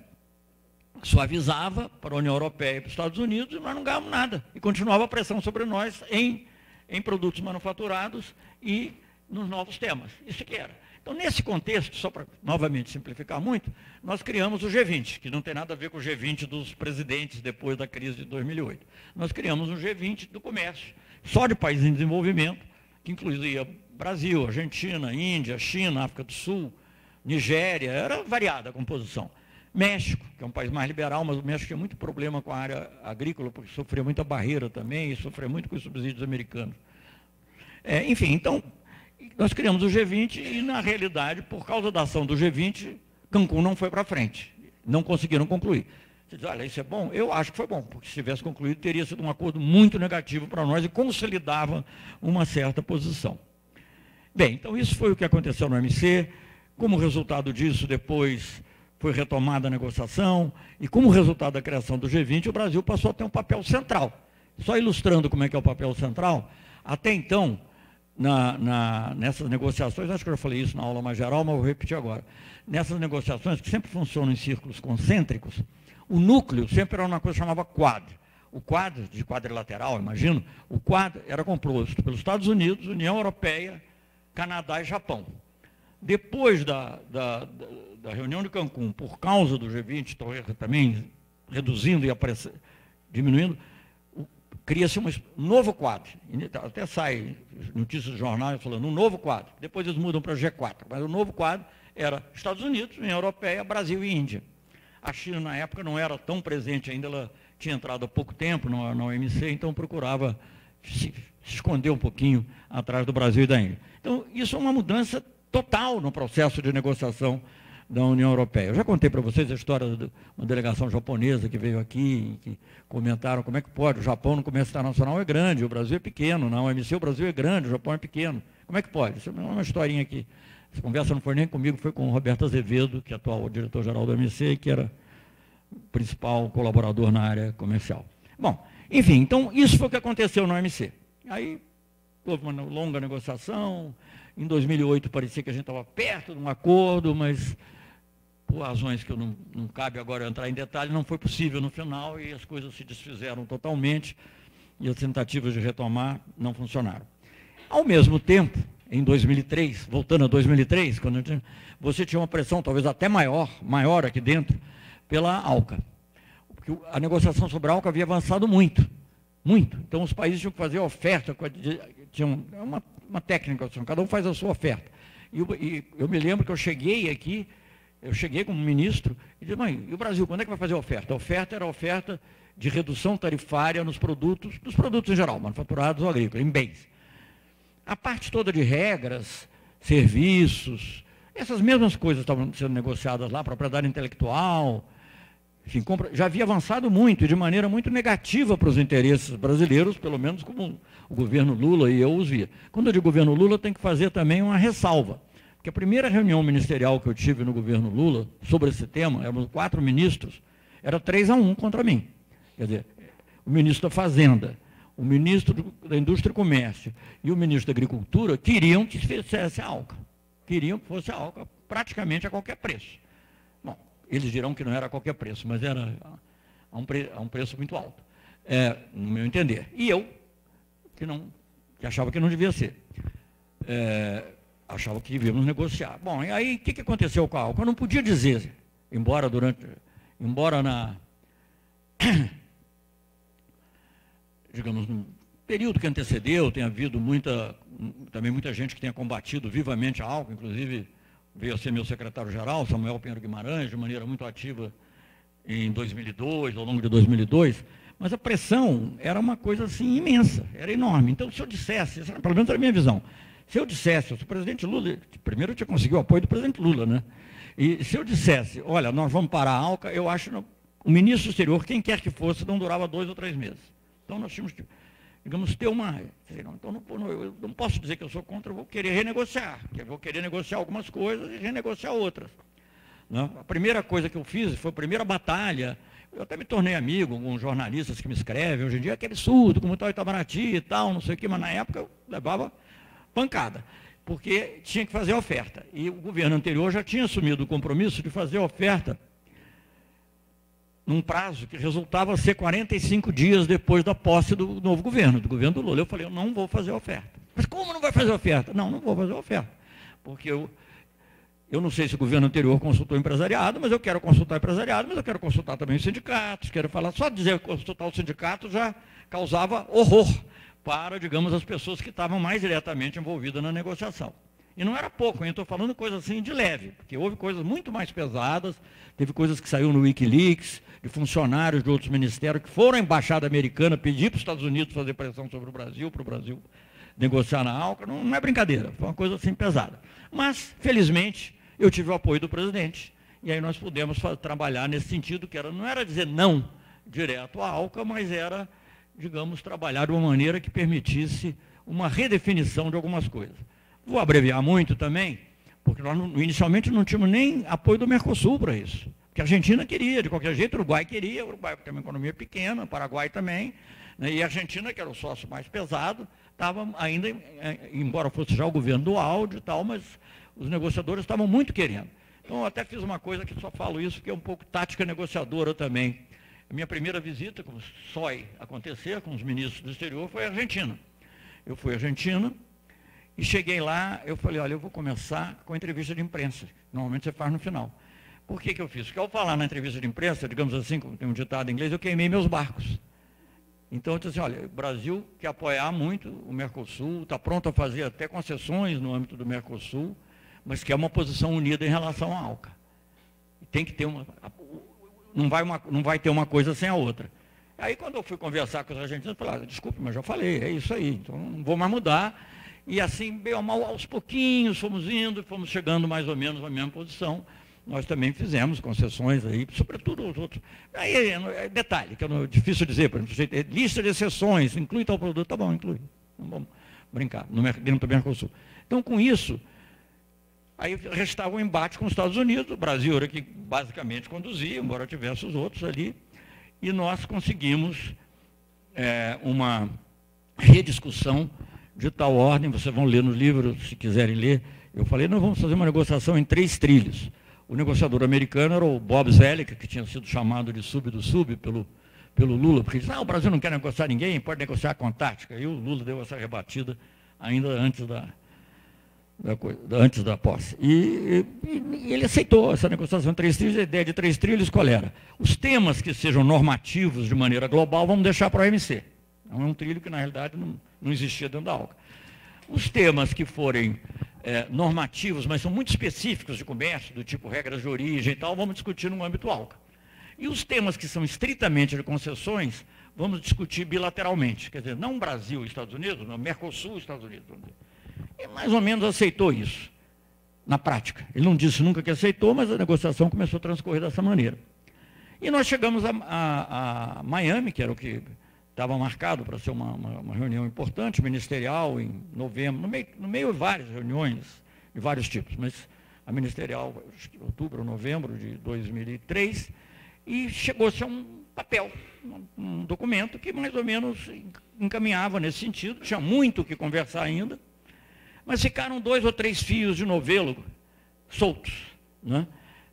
suavizava para a União Europeia e para os Estados Unidos e nós não ganhamos nada. E continuava a pressão sobre nós em, em produtos manufaturados e nos novos temas. Isso que era. Então, nesse contexto, só para novamente simplificar muito, nós criamos o G20, que não tem nada a ver com o G20 dos presidentes depois da crise de 2008. Nós criamos um G20 do comércio, só de países em desenvolvimento, que incluía Brasil, Argentina, Índia, China, África do Sul, Nigéria, era variada a composição. México, que é um país mais liberal, mas o México tinha muito problema com a área agrícola, porque sofria muita barreira também, e sofria muito com os subsídios americanos. É, enfim, então, nós criamos o G20 e, na realidade, por causa da ação do G20, Cancún não foi para frente. Não conseguiram concluir. Você diz, olha, isso é bom? Eu acho que foi bom, porque se tivesse concluído, teria sido um acordo muito negativo para nós e consolidava uma certa posição. Bem, então isso foi o que aconteceu no MC. Como resultado disso, depois foi retomada a negociação, e como resultado da criação do G20, o Brasil passou a ter um papel central. Só ilustrando como é que é o papel central, até então, na, na, nessas negociações, acho que eu já falei isso na aula mais geral, mas vou repetir agora. Nessas negociações, que sempre funcionam em círculos concêntricos, o núcleo sempre era uma coisa que chamava quadro. O quadro, de quadrilateral, imagino, o quadro era composto pelos Estados Unidos, União Europeia, Canadá e Japão. Depois da, da, da reunião de Cancún, por causa do G20, também reduzindo e diminuindo, cria-se um novo quadro. Até sai notícias de jornais falando um novo quadro. Depois eles mudam para G4. Mas o novo quadro era Estados Unidos, União Europeia, Brasil e Índia. A China, na época, não era tão presente ainda, ela tinha entrado há pouco tempo na, OMC, então procurava se esconder um pouquinho atrás do Brasil e da Índia. Então, isso é uma mudança total no processo de negociação da União Europeia. Eu já contei para vocês a história de uma delegação japonesa que veio aqui, que comentaram como é que pode, o Japão no comércio internacional é grande, o Brasil é pequeno, na OMC o Brasil é grande, o Japão é pequeno. Como é que pode? Isso é uma historinha aqui. Essa conversa não foi nem comigo, foi com o Roberto Azevedo, que é atual diretor-geral da OMC, que era principal colaborador na área comercial. Bom, enfim, então isso foi o que aconteceu na OMC. Aí houve uma longa negociação, em 2008 parecia que a gente estava perto de um acordo, mas por razões que eu não, não cabe agora entrar em detalhe, não foi possível no final e as coisas se desfizeram totalmente e as tentativas de retomar não funcionaram. Ao mesmo tempo, em 2003, voltando a 2003, quando tinha, você tinha uma pressão talvez até maior, maior aqui dentro, pela ALCA. Porque a negociação sobre a ALCA havia avançado muito, muito. Então os países tinham que fazer oferta, tinham uma, uma técnica, cada um faz a sua oferta. E, e eu me lembro que eu cheguei aqui eu cheguei como ministro e disse, mãe, e o Brasil, quando é que vai fazer a oferta? A oferta era a oferta de redução tarifária nos produtos, nos produtos em geral, manufaturados ou agrícolas, em bens. A parte toda de regras, serviços, essas mesmas coisas estavam sendo negociadas lá, propriedade intelectual, enfim, já havia avançado muito e de maneira muito negativa para os interesses brasileiros, pelo menos como o governo Lula e eu os via. Quando eu digo governo Lula, tem que fazer também uma ressalva. Porque a primeira reunião ministerial que eu tive no governo Lula sobre esse tema, éramos quatro ministros, era 3 a 1 contra mim. Quer dizer, o ministro da Fazenda, o ministro da Indústria e Comércio e o ministro da Agricultura queriam que fizesse a ALCA. Queriam que fosse a ALCA praticamente a qualquer preço. Bom, eles dirão que não era a qualquer preço, mas era a um, pre a um preço muito alto. é, no meu entender. E eu, que, não, que achava que não devia ser. É, achava que devíamos negociar. Bom, e aí o que, que aconteceu com a Alca? Eu não podia dizer, embora durante, embora na, (coughs) digamos, no período que antecedeu, tenha havido muita, também muita gente que tenha combatido vivamente a Alca, inclusive veio a ser meu secretário-geral, Samuel Pinheiro Guimarães, de maneira muito ativa em 2002, ao longo de 2002, mas a pressão era uma coisa assim imensa, era enorme. Então, se eu dissesse, pelo menos era a minha visão, se eu dissesse, se o presidente Lula, primeiro eu tinha conseguido o apoio do presidente Lula, né? E se eu dissesse, olha, nós vamos parar a ALCA, eu acho que o ministro do exterior, quem quer que fosse, não durava dois ou três meses. Então nós tínhamos que, digamos, ter uma. Então não, eu não posso dizer que eu sou contra, eu vou querer renegociar, eu vou querer negociar algumas coisas e renegociar outras. Né? A primeira coisa que eu fiz foi a primeira batalha. Eu até me tornei amigo com jornalistas que me escrevem. Hoje em dia é aquele surdo, como tal Itamaraty e tal, não sei o quê, mas na época eu levava pancada, porque tinha que fazer oferta. E o governo anterior já tinha assumido o compromisso de fazer oferta num prazo que resultava ser 45 dias depois da posse do novo governo, do governo do Lula. Eu falei, eu não vou fazer oferta. Mas como não vai fazer oferta? Não, não vou fazer oferta. Porque eu, eu não sei se o governo anterior consultou o empresariado, mas eu quero consultar o empresariado, mas eu quero consultar também os sindicatos, quero falar, só dizer consultar o sindicato já causava horror para, digamos, as pessoas que estavam mais diretamente envolvidas na negociação. E não era pouco, estou falando coisas assim de leve, porque houve coisas muito mais pesadas, teve coisas que saíram no Wikileaks, de funcionários de outros ministérios que foram à embaixada americana pedir para os Estados Unidos fazer pressão sobre o Brasil, para o Brasil negociar na ALCA, não, não é brincadeira, foi uma coisa assim pesada. Mas, felizmente, eu tive o apoio do presidente, e aí nós pudemos trabalhar nesse sentido, que era, não era dizer não direto à ALCA, mas era digamos, trabalhar de uma maneira que permitisse uma redefinição de algumas coisas. Vou abreviar muito também, porque nós inicialmente não tínhamos nem apoio do Mercosul para isso. Porque a Argentina queria, de qualquer jeito, o Uruguai queria, o Uruguai tem uma economia pequena, o Paraguai também, né, e a Argentina, que era o sócio mais pesado, estava ainda, eh, embora fosse já o governo do áudio e tal, mas os negociadores estavam muito querendo. Então, eu até fiz uma coisa que só falo isso, que é um pouco tática negociadora também. A minha primeira visita, como sói acontecer, com os ministros do exterior, foi à Argentina. Eu fui à Argentina e cheguei lá, eu falei, olha, eu vou começar com a entrevista de imprensa. Normalmente você faz no final. Por que, que eu fiz? Porque ao falar na entrevista de imprensa, digamos assim, como tem um ditado em inglês, eu queimei meus barcos. Então eu disse assim, olha, o Brasil quer apoiar muito o Mercosul, está pronto a fazer até concessões no âmbito do Mercosul, mas quer uma posição unida em relação à ALCA. Tem que ter uma não vai, uma, não vai ter uma coisa sem a outra. Aí quando eu fui conversar com os argentinos, falei, ah, desculpe, mas já falei, é isso aí, então não vou mais mudar. E assim, bem ou mal, aos pouquinhos, fomos indo, fomos chegando mais ou menos na mesma posição. Nós também fizemos concessões aí, sobretudo os outros. Aí, é, detalhe, que é difícil dizer, por exemplo, lista de exceções, inclui tal produto, tá bom, inclui. Não vamos brincar, no, dentro do Mercosul. Então, com isso, Aí restava um embate com os Estados Unidos, o Brasil era que basicamente conduzia, embora tivesse os outros ali, e nós conseguimos é, uma rediscussão de tal ordem, vocês vão ler no livro, se quiserem ler, eu falei, nós vamos fazer uma negociação em três trilhos. O negociador americano era o Bob Zelick, que tinha sido chamado de sub do sub pelo, pelo Lula, porque disse, ah, o Brasil não quer negociar ninguém, pode negociar com a Antártica. E o Lula deu essa rebatida ainda antes da, antes da posse. E, e, e, ele aceitou essa negociação três trilhos, a ideia de três trilhos qual era? Os temas que sejam normativos de maneira global, vamos deixar para a OMC. É um trilho que, na realidade, não, não existia dentro da ALCA. Os temas que forem é, normativos, mas são muito específicos de comércio, do tipo regras de origem e tal, vamos discutir no âmbito ALCA. E os temas que são estritamente de concessões, vamos discutir bilateralmente. Quer dizer, não Brasil e Estados Unidos, não Mercosul e Estados Unidos. Vamos dizer e mais ou menos aceitou isso, na prática. Ele não disse nunca que aceitou, mas a negociação começou a transcorrer dessa maneira. E nós chegamos a, a, a Miami, que era o que estava marcado para ser uma, uma, uma, reunião importante, ministerial, em novembro, no meio, no meio de várias reuniões de vários tipos, mas a ministerial, outubro, novembro de 2003, e chegou-se a um papel, um, um documento que mais ou menos encaminhava nesse sentido, tinha muito o que conversar ainda, mas ficaram dois ou três fios de novelo soltos. Né?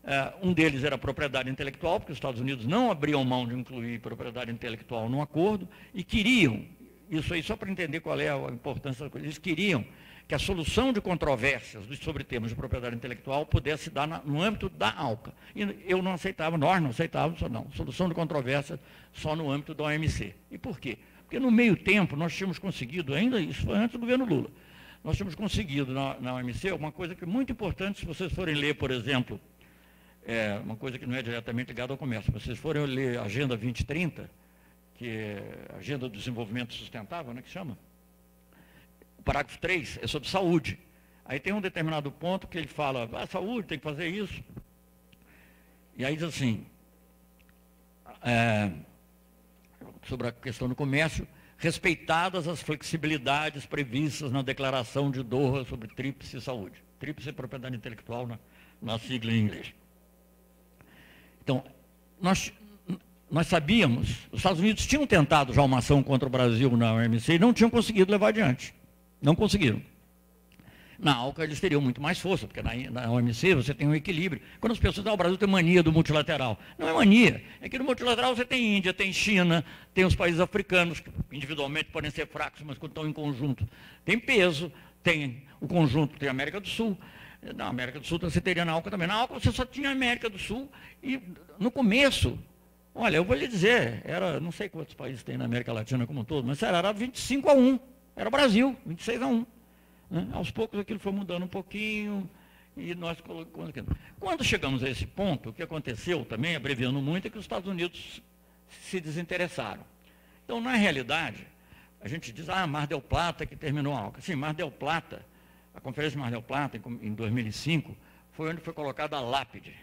Uh, um deles era propriedade intelectual, porque os Estados Unidos não abriam mão de incluir propriedade intelectual no acordo e queriam, isso aí só para entender qual é a importância da coisa, eles queriam que a solução de controvérsias sobre temas de propriedade intelectual pudesse dar no âmbito da ALCA. E eu não aceitava, nós não aceitávamos, não, solução de controvérsias só no âmbito da OMC. E por quê? Porque no meio tempo nós tínhamos conseguido, ainda isso foi antes do governo Lula, nós tínhamos conseguido na, na OMC uma coisa que é muito importante, se vocês forem ler, por exemplo, é uma coisa que não é diretamente ligada ao comércio. Se vocês forem ler a Agenda 2030, que é a Agenda do Desenvolvimento Sustentável, né, que chama, o parágrafo 3 é sobre saúde. Aí tem um determinado ponto que ele fala, ah, saúde, tem que fazer isso. E aí diz assim, é, sobre a questão do comércio, respeitadas as flexibilidades previstas na declaração de Doha sobre tríplice saúde. Tríplice propriedade intelectual na, na sigla em inglês. Então, nós, nós sabíamos, os Estados Unidos tinham tentado já uma ação contra o Brasil na OMC e não tinham conseguido levar adiante. Não conseguiram. Na ALCA eles teriam muito mais força, porque na, na OMC você tem um equilíbrio. Quando as pessoas ah, o Brasil tem mania do multilateral. Não é mania. É que no multilateral você tem Índia, tem China, tem os países africanos, que individualmente podem ser fracos, mas quando estão em conjunto, tem peso, tem o conjunto, tem a América do Sul. Na América do Sul você teria na ALCA também. Na ALCA você só tinha a América do Sul e no começo, olha, eu vou lhe dizer, era, não sei quantos países tem na América Latina como um todo, mas era 25 a 1. Era o Brasil, 26 a 1. Né? Aos poucos aquilo foi mudando um pouquinho e nós colocamos. Quando chegamos a esse ponto, o que aconteceu também, abreviando muito, é que os Estados Unidos se desinteressaram. Então, na realidade, a gente diz, ah, Mar del Plata que terminou a ALCA. Sim, Mar del Plata a Conferência de Mar del Plata, em 2005, foi onde foi colocada a lápide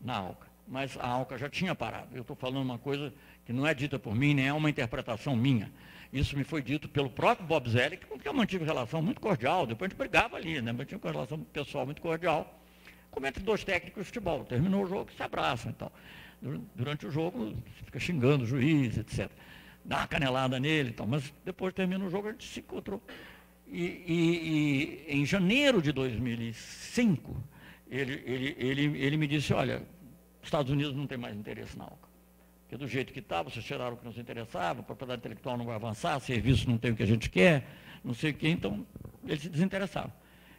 na ALCA. Mas a ALCA já tinha parado. Eu estou falando uma coisa que não é dita por mim, nem é uma interpretação minha. Isso me foi dito pelo próprio Bob Zelig, com quem eu mantive relação muito cordial. Depois a gente brigava ali, né? mas tinha uma relação pessoal muito cordial. Como entre dois técnicos de futebol. Terminou o jogo, se abraçam. Então, durante o jogo, fica xingando o juiz, etc. Dá uma canelada nele, então, mas depois termina o jogo, a gente se encontrou e, e, e, em janeiro de 2005, ele, ele, ele, ele me disse, olha, os Estados Unidos não tem mais interesse na ALCA. Porque do jeito que está, vocês tiraram o que nos interessava, a propriedade intelectual não vai avançar, serviço não tem o que a gente quer, não sei o quê, então eles se desinteressaram.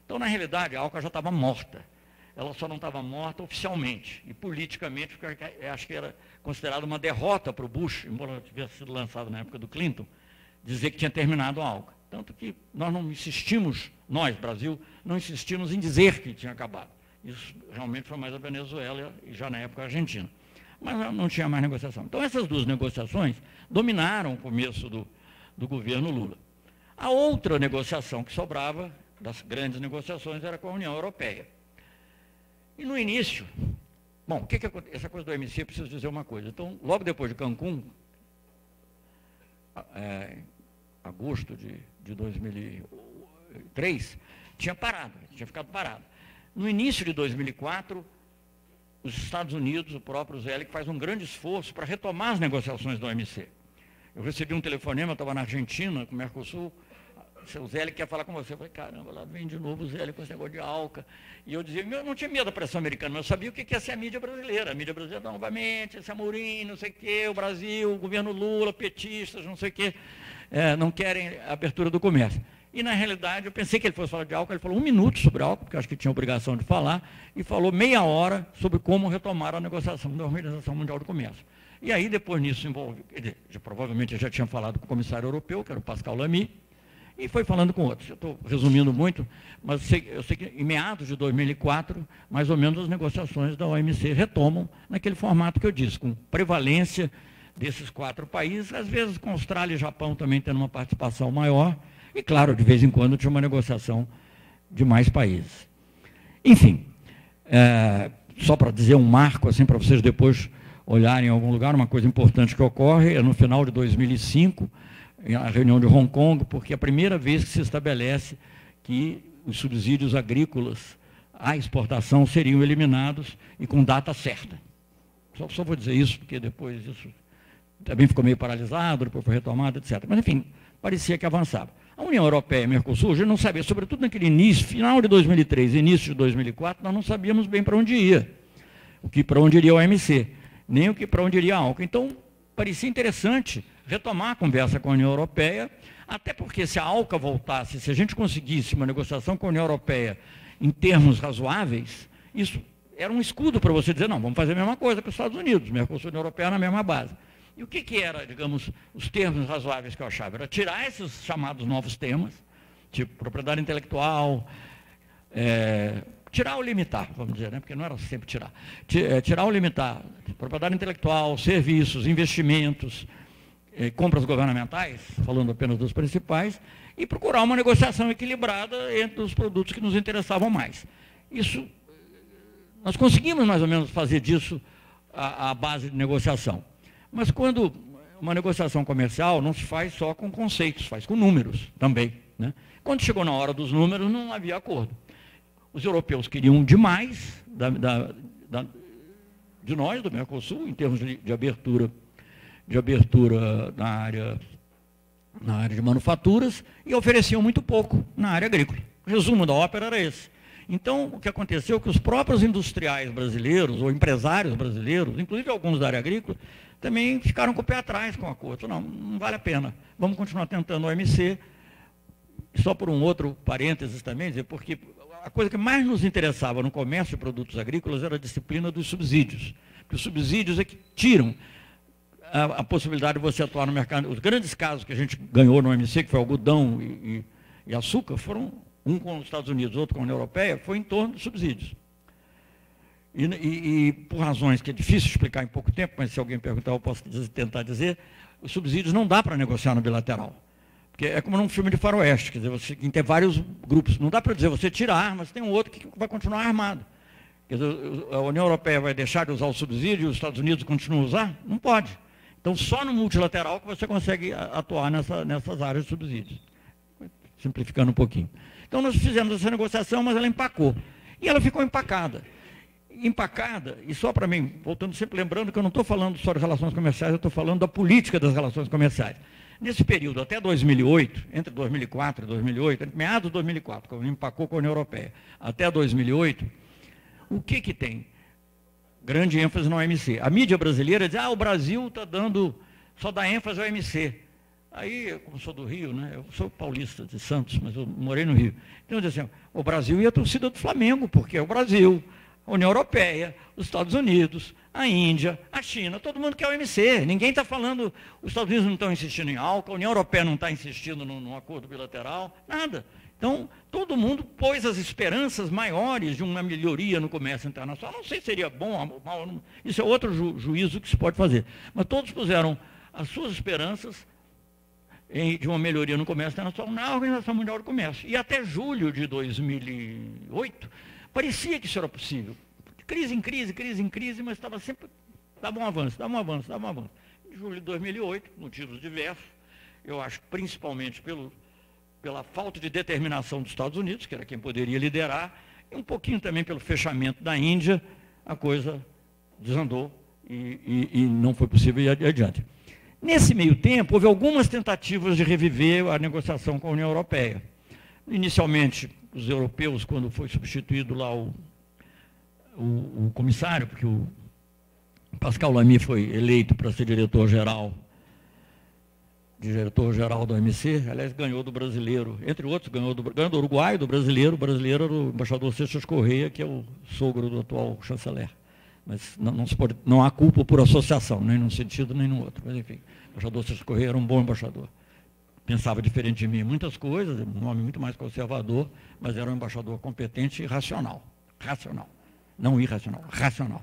Então, na realidade, a ALCA já estava morta. Ela só não estava morta oficialmente. E politicamente, acho que era considerada uma derrota para o Bush, embora tivesse sido lançado na época do Clinton, dizer que tinha terminado a ALCA. Tanto que nós não insistimos, nós, Brasil, não insistimos em dizer que tinha acabado. Isso realmente foi mais a Venezuela e já na época a Argentina. Mas não tinha mais negociação. Então essas duas negociações dominaram o começo do, do governo Lula. A outra negociação que sobrava, das grandes negociações, era com a União Europeia. E no início, bom, o que, que essa coisa do MC, eu preciso dizer uma coisa. Então, logo depois de Cancún, é, agosto de, de 2003, tinha parado, tinha ficado parado. No início de 2004, os Estados Unidos, o próprio Zelig, faz um grande esforço para retomar as negociações do OMC. Eu recebi um telefonema, estava na Argentina, com o Mercosul, seu Zé quer falar com você. Eu falei, caramba, lá vem de novo o Zé com esse negócio de alca. E eu dizia, eu não tinha medo da pressão americana, mas eu sabia o que ia ser a mídia brasileira. A mídia brasileira, novamente, esse Amorim, não sei o quê, o Brasil, o governo Lula, petistas, não sei o quê, é, não querem abertura do comércio. E, na realidade, eu pensei que ele fosse falar de álcool, ele falou um minuto sobre álcool, porque acho que tinha obrigação de falar, e falou meia hora sobre como retomar a negociação da Organização Mundial do Comércio. E aí, depois nisso, envolve, já, provavelmente já tinha falado com o comissário europeu, que era o Pascal Lamy, e foi falando com outros. Eu estou resumindo muito, mas sei, eu sei, que em meados de 2004, mais ou menos as negociações da OMC retomam naquele formato que eu disse, com prevalência desses quatro países, às vezes com Austrália e Japão também tendo uma participação maior, e claro, de vez em quando tinha uma negociação de mais países. Enfim, é, só para dizer um marco, assim, para vocês depois olharem em algum lugar, uma coisa importante que ocorre é no final de 2005, a reunião de Hong Kong, porque é a primeira vez que se estabelece que os subsídios agrícolas à exportação seriam eliminados e com data certa. Só, só vou dizer isso, porque depois isso também ficou meio paralisado, depois foi retomado, etc. Mas, enfim, parecia que avançava. A União Europeia e Mercosul, a gente não sabia, sobretudo naquele início, final de 2003, início de 2004, nós não sabíamos bem para onde ia. o que para onde iria o OMC, nem o que para onde iria a ALCA. Então, parecia interessante retomar a conversa com a União Europeia, até porque se a ALCA voltasse, se a gente conseguisse uma negociação com a União Europeia em termos razoáveis, isso era um escudo para você dizer, não, vamos fazer a mesma coisa que os Estados Unidos, Mercosul e União Europeia na mesma base. E o que, que era, digamos, os termos razoáveis que eu achava? Era tirar esses chamados novos temas, tipo propriedade intelectual, é, tirar ou limitar, vamos dizer, né? porque não era sempre tirar. É, tirar ou limitar propriedade intelectual, serviços, investimentos, é, compras governamentais, falando apenas dos principais, e procurar uma negociação equilibrada entre os produtos que nos interessavam mais. Isso, nós conseguimos mais ou menos fazer disso a, a base de negociação. Mas quando uma negociação comercial não se faz só com conceitos, faz com números também. Né? Quando chegou na hora dos números, não havia acordo. Os europeus queriam demais da, da, da, de nós, do Mercosul, em termos de, de abertura, de abertura na área na área de manufaturas e ofereciam muito pouco na área agrícola. O resumo da ópera era esse. Então, o que aconteceu é que os próprios industriais brasileiros, ou empresários brasileiros, inclusive alguns da área agrícola, também ficaram com o pé atrás com o acordo. Não, não vale a pena. Vamos continuar tentando o OMC. Só por um outro parênteses também, dizer, porque a coisa que mais nos interessava no comércio de produtos agrícolas era a disciplina dos subsídios. Porque os subsídios é que tiram a, a, possibilidade de você atuar no mercado. Os grandes casos que a gente ganhou no OMC, que foi algodão e, e, e açúcar, foram um com os Estados Unidos, outro com a União Europeia, foi em torno dos subsídios. E, e, e, por razões que é difícil explicar em pouco tempo, mas se alguém perguntar, eu posso tentar dizer, os subsídios não dá para negociar no bilateral. Porque é como num filme de faroeste, quer dizer, você tem vários grupos. Não dá para dizer, você tira a arma, você tem um outro que vai continuar armado. Quer dizer, a União Europeia vai deixar de usar o subsídio e os Estados Unidos continuam a usar? Não pode. Então, só no multilateral que você consegue atuar nessa, nessas áreas de subsídios. Simplificando um pouquinho. Então, nós fizemos essa negociação, mas ela empacou. E ela ficou empacada. Empacada, e só para mim, voltando sempre lembrando que eu não estou falando só de relações comerciais, eu estou falando da política das relações comerciais. Nesse período, até 2008, entre 2004 e 2008, entre meados de 2004, quando empacou com a União Europeia, até 2008, o que que tem? grande ênfase no OMC. A mídia brasileira diz, ah, o Brasil está dando, só dá ênfase ao OMC. Aí, eu, como sou do Rio, né, eu sou paulista de Santos, mas eu morei no Rio. Então, eu assim, o Brasil e a torcida do Flamengo, porque é o Brasil, a União Europeia, os Estados Unidos, a Índia, a China, todo mundo quer o OMC. Ninguém está falando, os Estados Unidos não estão insistindo em álcool, a União Europeia não está insistindo num acordo bilateral, nada. Então, todo mundo pôs as esperanças maiores de uma melhoria no comércio internacional. Não sei se seria bom ou mal, isso é outro ju juízo que se pode fazer. Mas todos puseram as suas esperanças em, de uma melhoria no comércio internacional na Organização Mundial do Comércio. E até julho de 2008, parecia que isso era possível. Crise em crise, crise em crise, mas estava sempre, dava um avanço, dava um avanço, dava um avanço. Em julho de 2008, motivos diversos, eu acho principalmente pelo pela falta de determinação dos Estados Unidos, que era quem poderia liderar, e um pouquinho também pelo fechamento da Índia, a coisa desandou e, e, e não foi possível ir adiante. Nesse meio tempo, houve algumas tentativas de reviver a negociação com a União Europeia. Inicialmente, os europeus, quando foi substituído lá o, o, o comissário, porque o Pascal Lamy foi eleito para ser diretor-geral diretor-geral do OMC, aliás, ganhou do brasileiro, entre outros, ganhou do, ganhou do Uruguai, do brasileiro, o brasileiro era o embaixador Seixas Correia, que é o sogro do atual chanceler. Mas não, não, pode, não há culpa por associação, nem num sentido nem no outro. Mas, enfim, o embaixador Seixas Correia era um bom embaixador. Pensava diferente de mim em muitas coisas, um homem muito mais conservador, mas era um embaixador competente e racional. Racional. Não irracional, racional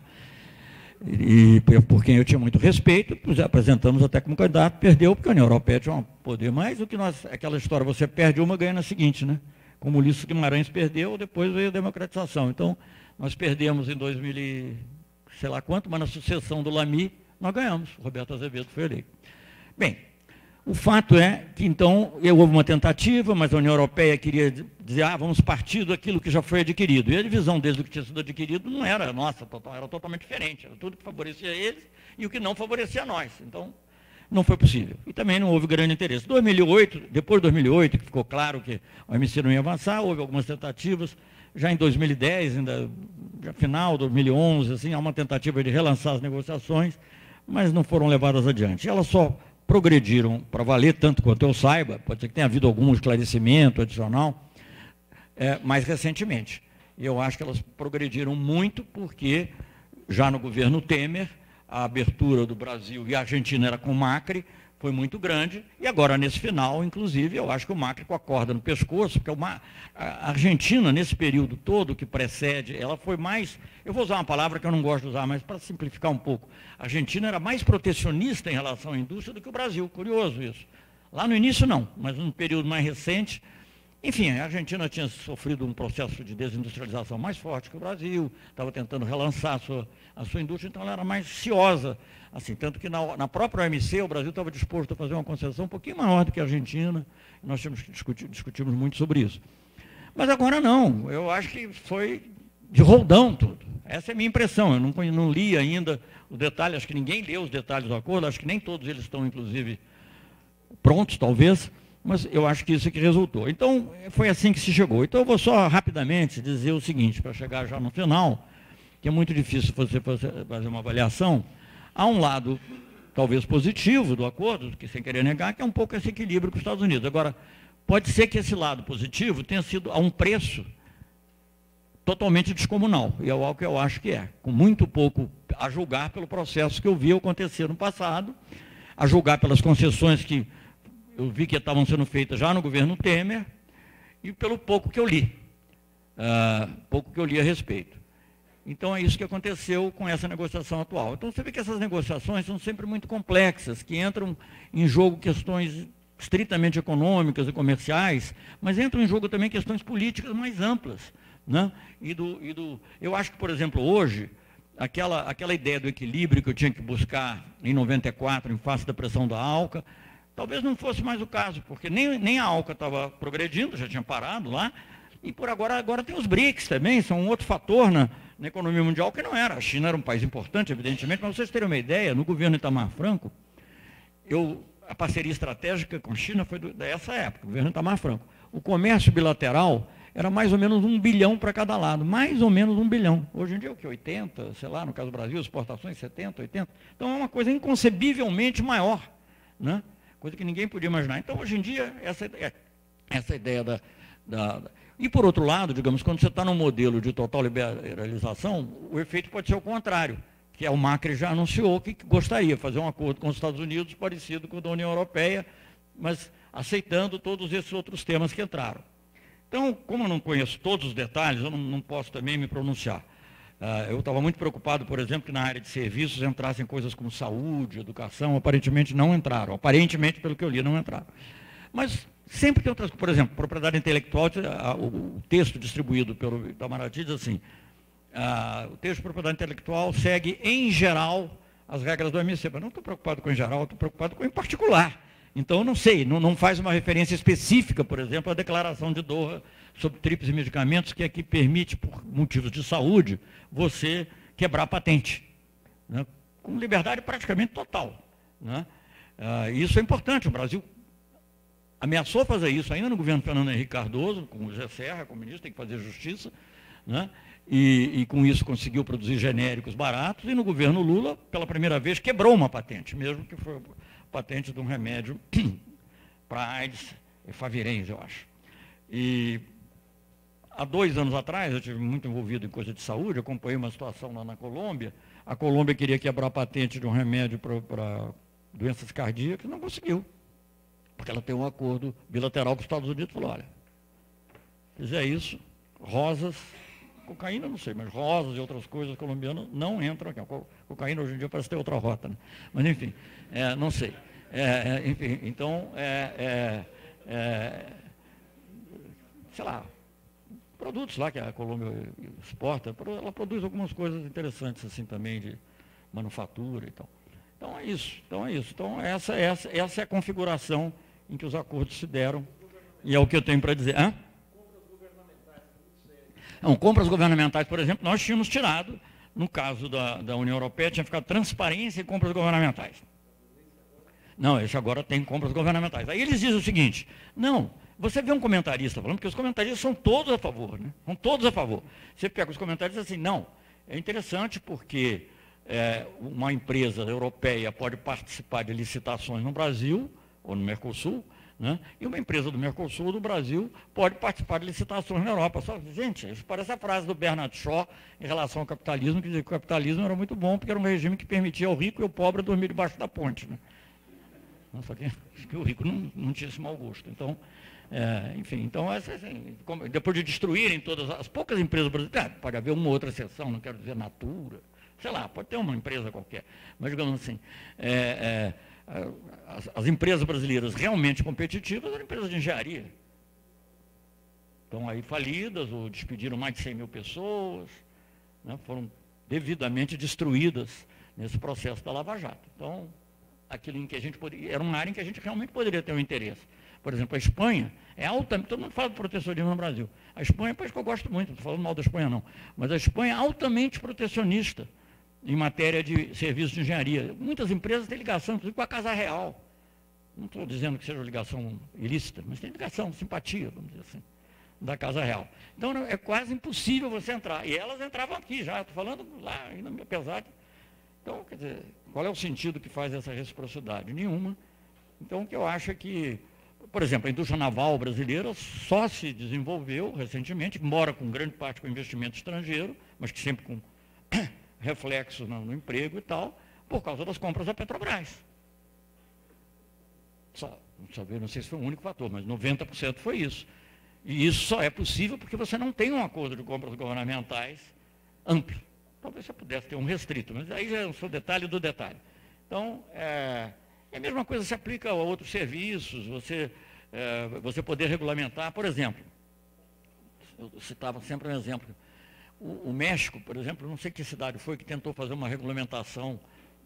e por quem eu tinha muito respeito, apresentamos até como candidato, perdeu, porque a União Europeia tinha um poder mais do que nós, aquela história, você perde uma, ganha na seguinte, né? Como Ulisses Guimarães perdeu, depois veio a democratização. Então, nós perdemos em 2000, sei lá quanto, mas na sucessão do Lamy, nós ganhamos. Roberto Azevedo foi eleito. Bem, o fato é que, então, houve uma tentativa, mas a União Europeia queria dizer, ah, vamos partir daquilo que já foi adquirido. E a divisão desde o que tinha sido adquirido não era nossa, era totalmente diferente. Era tudo que favorecia eles e o que não favorecia nós. Então, não foi possível. E também não houve grande interesse. 2008, depois de 2008, que ficou claro que o MC não ia avançar, houve algumas tentativas já em 2010, ainda final de 2011, assim, há uma tentativa de relançar as negociações, mas não foram levadas adiante. Elas só progrediram para valer, tanto quanto eu saiba, pode ser que tenha havido algum esclarecimento adicional, é, mais recentemente. E eu acho que elas progrediram muito porque, já no governo Temer, a abertura do Brasil e a Argentina era com Macri, foi muito grande, e agora nesse final, inclusive, eu acho que o Macri com a corda no pescoço, porque uma, a Argentina, nesse período todo que precede, ela foi mais, eu vou usar uma palavra que eu não gosto de usar, mas para simplificar um pouco, a Argentina era mais protecionista em relação à indústria do que o Brasil, curioso isso. Lá no início não, mas no período mais recente, enfim, a Argentina tinha sofrido um processo de desindustrialização mais forte que o Brasil, estava tentando relançar a sua, a sua indústria, então ela era mais ciosa Assim, tanto que na, na própria OMC o Brasil estava disposto a fazer uma concessão um pouquinho maior do que a Argentina. Nós tínhamos discutir, discutimos muito sobre isso. Mas agora não, eu acho que foi de roldão tudo. Essa é a minha impressão. Eu não, não li ainda o detalhe, acho que ninguém leu os detalhes do acordo, acho que nem todos eles estão, inclusive, prontos, talvez, mas eu acho que isso é que resultou. Então, foi assim que se chegou. Então, eu vou só rapidamente dizer o seguinte, para chegar já no final, que é muito difícil você fazer uma avaliação Há um lado, talvez positivo do acordo, que sem querer negar, que é um pouco esse equilíbrio com os Estados Unidos. Agora, pode ser que esse lado positivo tenha sido a um preço totalmente descomunal, e é algo que eu acho que é, com muito pouco a julgar pelo processo que eu vi acontecer no passado, a julgar pelas concessões que eu vi que estavam sendo feitas já no governo Temer, e pelo pouco que eu li, uh, pouco que eu li a respeito. Então é isso que aconteceu com essa negociação atual. Então você vê que essas negociações são sempre muito complexas, que entram em jogo questões estritamente econômicas e comerciais, mas entram em jogo também questões políticas mais amplas. Né? E do, e do, eu acho que, por exemplo, hoje, aquela, aquela ideia do equilíbrio que eu tinha que buscar em 94, em face da pressão da ALCA, talvez não fosse mais o caso, porque nem, nem a ALCA estava progredindo, já tinha parado lá, e por agora, agora tem os BRICS também, são um outro fator na, na economia mundial que não era. A China era um país importante, evidentemente, mas vocês terem uma ideia, no governo Itamar Franco, eu, a parceria estratégica com a China foi do, dessa época, governo Itamar Franco. O comércio bilateral era mais ou menos um bilhão para cada lado, mais ou menos um bilhão. Hoje em dia, o que? 80, sei lá, no caso do Brasil, exportações 70, 80. Então é uma coisa inconcebivelmente maior, né? coisa que ninguém podia imaginar. Então, hoje em dia, essa, essa ideia da, da e, por outro lado, digamos, quando você está num modelo de total liberalização, o efeito pode ser o contrário, que é o Macri já anunciou que gostaria de fazer um acordo com os Estados Unidos parecido com o da União Europeia, mas aceitando todos esses outros temas que entraram. Então, como eu não conheço todos os detalhes, eu não, não posso também me pronunciar. Uh, eu estava muito preocupado, por exemplo, que na área de serviços entrassem coisas como saúde, educação, aparentemente não entraram. Aparentemente, pelo que eu li, não entraram. Mas Sempre tem outras Por exemplo, propriedade intelectual, o texto distribuído pelo Itamaraty diz assim, o texto de propriedade intelectual segue, em geral, as regras do OMC. Mas não estou preocupado com em geral, estou preocupado com em particular. Então, não sei, não, não, faz uma referência específica, por exemplo, à declaração de Doha sobre tripes e medicamentos, que aqui permite, por motivos de saúde, você quebrar a patente. Né? Com liberdade praticamente total. Né? Ah, isso é importante. O Brasil ameaçou fazer isso ainda no governo Fernando Henrique Cardoso, com o Zé Serra, como ministro, tem que fazer justiça, né? E, e, com isso conseguiu produzir genéricos baratos, e no governo Lula, pela primeira vez, quebrou uma patente, mesmo que foi patente de um remédio (clears throat) para AIDS, Favirens, eu acho. E há dois anos atrás, eu estive muito envolvido em coisa de saúde, acompanhei uma situação lá na Colômbia, a Colômbia queria quebrar a patente de um remédio para doenças cardíacas, não conseguiu porque ela tem um acordo bilateral com os Estados Unidos, falou, olha, fizer isso, rosas, cocaína não sei, mas rosas e outras coisas colombianas não entram aqui. Cocaína hoje em dia parece ter outra rota, né? mas enfim, é, não sei. É, é enfim, então, é, é, é, sei lá, produtos lá que a Colômbia exporta, ela produz algumas coisas interessantes assim também de manufatura e tal. Então é isso, então é isso. Então essa, essa, essa é a configuração em que os acordos se deram, e é o que eu tenho para dizer. Hã? Não, compras governamentais, por exemplo, nós tínhamos tirado, no caso da, da União Europeia, tinha ficado transparência em compras governamentais. Não, esse agora tem compras governamentais. Aí eles dizem o seguinte, não, você vê um comentarista falando, porque os comentaristas são todos a favor, né? São todos a favor. Você pega os comentaristas assim, não, é interessante porque é, uma empresa europeia pode participar de licitações no Brasil ou no Mercosul, né? e uma empresa do Mercosul do Brasil pode participar de licitações na Europa. Só, gente, isso parece a frase do Bernard Shaw em relação ao capitalismo, que dizia que o capitalismo era muito bom porque era um regime que permitia ao rico e ao pobre dormir debaixo da ponte. Né? Só que, que o rico não, não tinha esse mau gosto. Então, é, enfim, então, assim, como, depois de destruírem todas as poucas empresas brasileiras, pode haver uma outra exceção, não quero dizer Natura, sei lá, pode ter uma empresa qualquer, mas digamos assim, é, é, as, as, empresas brasileiras realmente competitivas eram empresas de engenharia. Estão aí falidas, ou despediram mais de 100 mil pessoas, né, foram devidamente destruídas nesse processo da Lava Jato. Então, aquilo em que a gente poderia, era uma área em que a gente realmente poderia ter um interesse. Por exemplo, a Espanha é altamente, todo mundo fala de protecionismo no Brasil. A Espanha é país que eu gosto muito, não estou falando mal da Espanha não, mas a Espanha é altamente protecionista em matéria de serviços de engenharia. Muitas empresas têm ligação, inclusive, com a Casa Real. Não estou dizendo que seja ligação ilícita, mas tem ligação, simpatia, vamos dizer assim, da Casa Real. Então é quase impossível você entrar. E elas entravam aqui já, estou falando lá, ainda apesar. Então, quer dizer, qual é o sentido que faz essa reciprocidade? Nenhuma. Então, o que eu acho é que por exemplo, a indústria naval brasileira só se desenvolveu recentemente, embora com grande parte com investimento estrangeiro, mas que sempre com reflexos no, no emprego e tal, por causa das compras da Petrobras. Só, não sei se foi o único fator, mas 90% foi isso. E isso só é possível porque você não tem um acordo de compras governamentais amplo. Talvez você pudesse ter um restrito, mas aí já é o detalhe do detalhe. Então, é, a mesma coisa se aplica a outros serviços, você, é, você poder regulamentar, por exemplo, eu citava sempre um exemplo, o, México, por exemplo, não sei que cidade foi que tentou fazer uma regulamentação,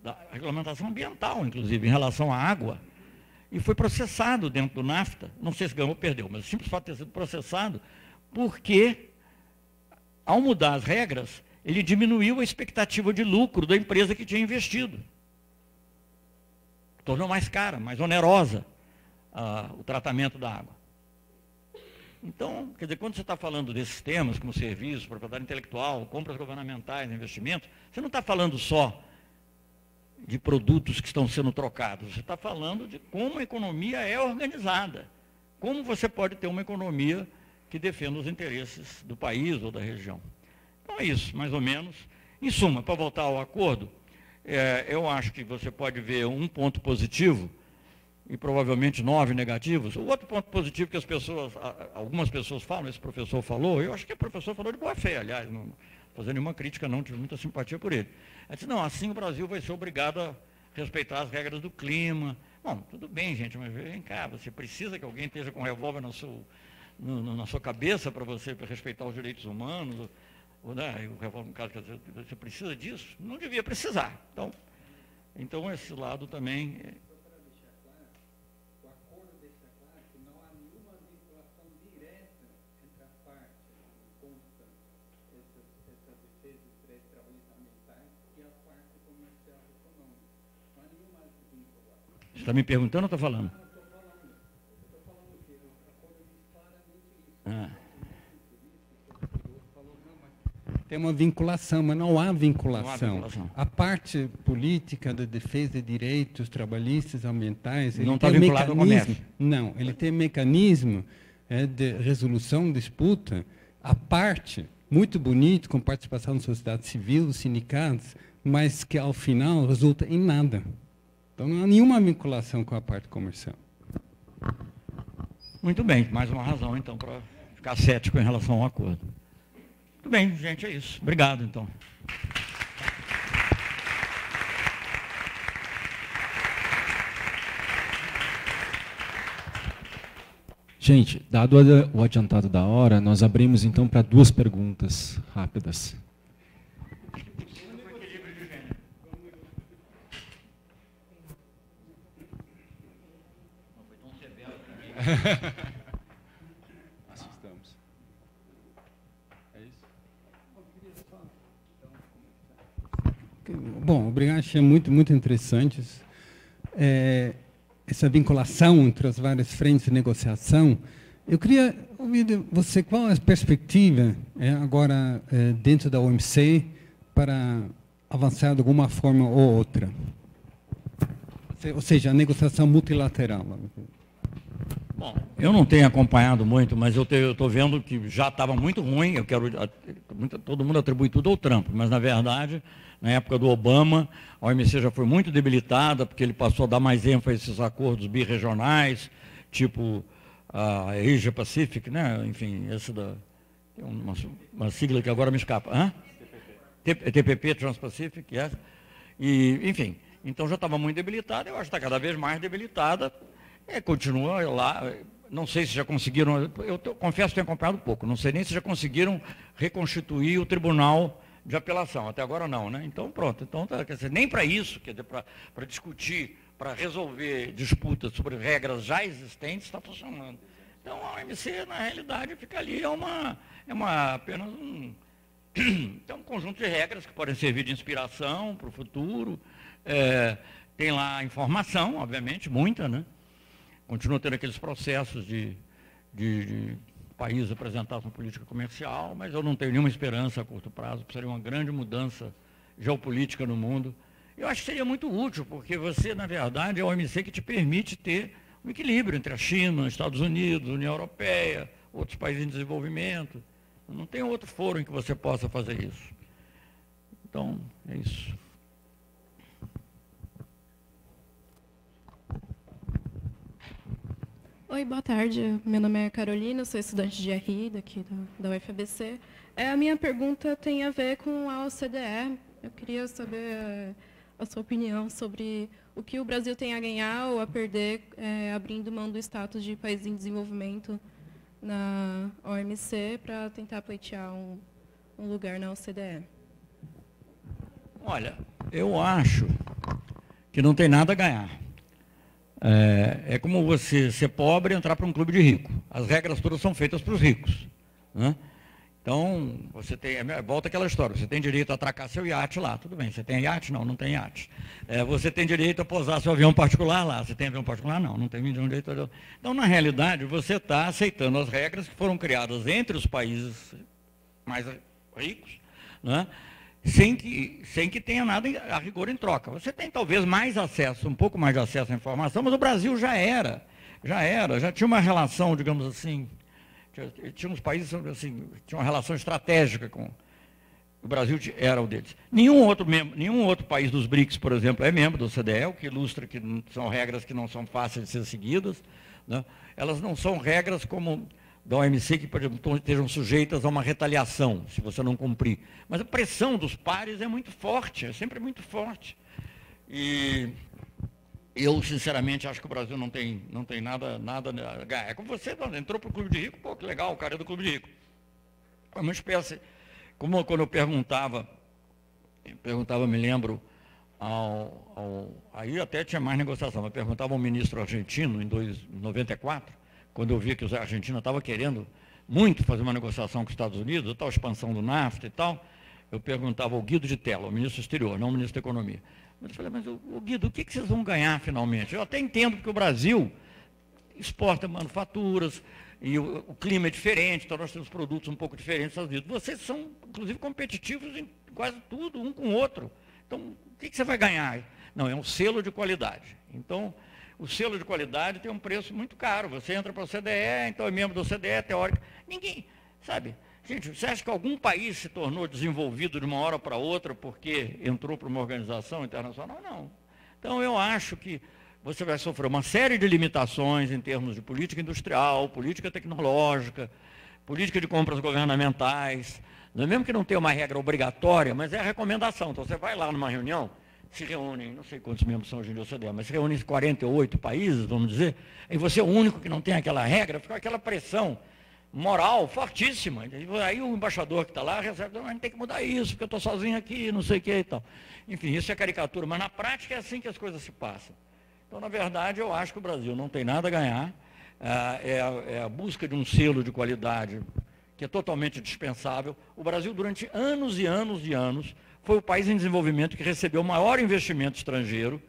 da, regulamentação ambiental, inclusive, em relação à água, e foi processado dentro do NAFTA, não sei se ganhou ou perdeu, mas o simples fato de ter sido processado, porque, ao mudar as regras, ele diminuiu a expectativa de lucro da empresa que tinha investido tornou mais cara, mais onerosa uh, o tratamento da água. Então, quer dizer, quando você está falando desses temas, como serviços, propriedade intelectual, compras governamentais, investimentos, você não está falando só de produtos que estão sendo trocados, você está falando de como a economia é organizada. Como você pode ter uma economia que defenda os interesses do país ou da região. Então é isso, mais ou menos. Em suma, para voltar ao acordo, é, eu acho que você pode ver um ponto positivo e provavelmente nove negativos. O outro ponto positivo que as pessoas, algumas pessoas falam, esse professor falou, eu acho que o professor falou de boa fé, aliás, não fazendo nenhuma crítica, não, tive muita simpatia por ele. Ele disse, não, assim o Brasil vai ser obrigado a respeitar as regras do clima. Bom, tudo bem, gente, mas vem cá, você precisa que alguém esteja com um revólver no seu, no, na sua cabeça para você respeitar os direitos humanos né, o revólver, no caso, quer dizer, você precisa disso? Não devia precisar. Então, então esse lado também. Está me perguntando ou está falando? Ah tem uma vinculação, mas não há vinculação. Não há vinculação. A parte política da defesa de direitos trabalhistas, ambientais, não está vinculado ao comércio. Não, ele tem mecanismo é, de resolução de disputa, a parte, muito bonito, com participação da sociedade civil, dos sindicatos, mas que ao final resulta em nada. Então não há nenhuma vinculação com a parte comercial. Muito bem, mais uma razão então para ficar cético em relação ao acordo. Muito bem, gente, é isso. Obrigado, então. Gente, dado o adiantado da hora, nós abrimos então para duas perguntas rápidas. (laughs) Bom, obrigado, achei muito, muito interessantes. É, essa vinculação entre as várias frentes de negociação Eu queria ouvir de você qual é a perspectiva é, agora é, dentro da OMC para avançar de alguma forma ou outra. Ou seja, a negociação multilateral. Bom, eu não tenho acompanhado muito, mas eu estou vendo que já estava muito ruim. Eu quero, todo mundo atribui tudo ao Trump, mas na verdade, na época do Obama, a OMC já foi muito debilitada, porque ele passou a dar mais ênfase a esses acordos birregionais, tipo a Asia Pacific, né? enfim, esse da, uma, uma sigla que agora me escapa. Hã? TPP, TPP Trans-Pacific, yes. e, enfim, então já estava muito debilitada, eu acho que está cada vez mais debilitada, é, continua lá. Não sei se já conseguiram, eu confesso que tenho acompanhado pouco, não sei nem se já conseguiram reconstituir o tribunal de apelação. Até agora não, né? Então pronto. Então, tá, dizer, nem para isso, quer dizer, para discutir, para resolver disputas sobre regras já existentes, está funcionando. Então a OMC, na realidade, fica ali, é uma, é uma apenas um, é (clears throat) um conjunto de regras que podem servir de inspiração para o futuro. É, tem lá informação, obviamente, muita, né? Continua tendo aqueles processos de, de, de país apresentar política comercial, mas eu não tenho nenhuma esperança a curto prazo, seria uma grande mudança geopolítica no mundo. Eu acho que seria muito útil, porque você, na verdade, é a OMC que te permite ter um equilíbrio entre a China, Estados Unidos, União Europeia, outros países em desenvolvimento. Não tem outro foro em que você possa fazer isso. Então, é isso. Oi, boa tarde. Meu nome é Carolina, sou estudante de RI daqui da, da UFABC. É, a minha pergunta tem a ver com a OCDE. Eu queria saber é, a sua opinião sobre o que o Brasil tem a ganhar ou a perder é, abrindo mão do status de país em desenvolvimento na OMC para tentar pleitear um, um lugar na OCDE. Olha, eu acho que não tem nada a ganhar. É, é como você ser pobre e entrar para um clube de rico. As regras todas são feitas para os ricos. Né? Então, você tem, é, volta aquela história, você tem direito a atracar seu iate lá, tudo bem, você tem iate? Não, não tem iate. É, você tem direito a pousar seu avião particular lá, você tem avião particular? Não, não tem direito a... Então, na realidade, você está aceitando as regras que foram criadas entre os países mais ricos, né? Sem que, sem que tenha nada a rigor em troca. Você tem talvez mais acesso, um pouco mais de acesso à informação, mas o Brasil já era, já era, já tinha uma relação, digamos assim, tinha, tinha uns países assim, tinha uma relação estratégica com o Brasil era o deles. Nenhum outro, membro, nenhum outro país dos BRICS, por exemplo, é membro do CDE, o que ilustra que são regras que não são fáceis de ser seguidas. Né? Elas não são regras como da OMC que, estejam sujeitas a uma retaliação, se você não cumprir. Mas a pressão dos pares é muito forte, é sempre muito forte. E eu, sinceramente, acho que o Brasil não tem, não tem nada, nada a ganhar. É como você, entrou para o Clube de Rico, pô, que legal, o cara é do Clube de Rico. É uma espécie, como quando eu perguntava, eu perguntava, me lembro, ao, ao, aí até tinha mais negociação, eu perguntava ao ministro argentino, em 1994, quando eu vi que a Argentina estava querendo muito fazer uma negociação com os Estados Unidos, a tal expansão do NAFTA e tal, eu perguntava ao Guido de Tela, o ministro exterior, não o ministro da Economia. Eu falei, mas o Guido, o que, vocês vão ganhar finalmente? Eu até entendo que o Brasil exporta manufaturas, e o, o, clima é diferente, então nós temos produtos um pouco diferentes dos Estados Unidos. Vocês são, inclusive, competitivos em quase tudo, um com o outro. Então, o que você vai ganhar? Não, é um selo de qualidade. Então, o selo de qualidade tem um preço muito caro. Você entra para o CDE, então é membro do CDE, teórico. Ninguém, sabe? Gente, você acha que algum país se tornou desenvolvido de uma hora para outra porque entrou para uma organização internacional? Não. Então eu acho que você vai sofrer uma série de limitações em termos de política industrial, política tecnológica, política de compras governamentais. Não é mesmo que não tenha uma regra obrigatória, mas é a recomendação. Então você vai lá numa reunião, se reúnem, não sei quantos membros são hoje em dia OCDE, mas se reúnem 48 países, vamos dizer, e você é o único que não tem aquela regra, fica aquela pressão moral fortíssima. Aí o embaixador que está lá recebe, a gente tem que mudar isso, porque eu estou sozinho aqui, não sei o que e tal. Enfim, isso é caricatura, mas na prática é assim que as coisas se passam. Então, na verdade, eu acho que o Brasil não tem nada a ganhar, é a, é a busca de um selo de qualidade que é totalmente dispensável. O Brasil, durante anos e anos e anos, foi o país em desenvolvimento que recebeu o maior investimento estrangeiro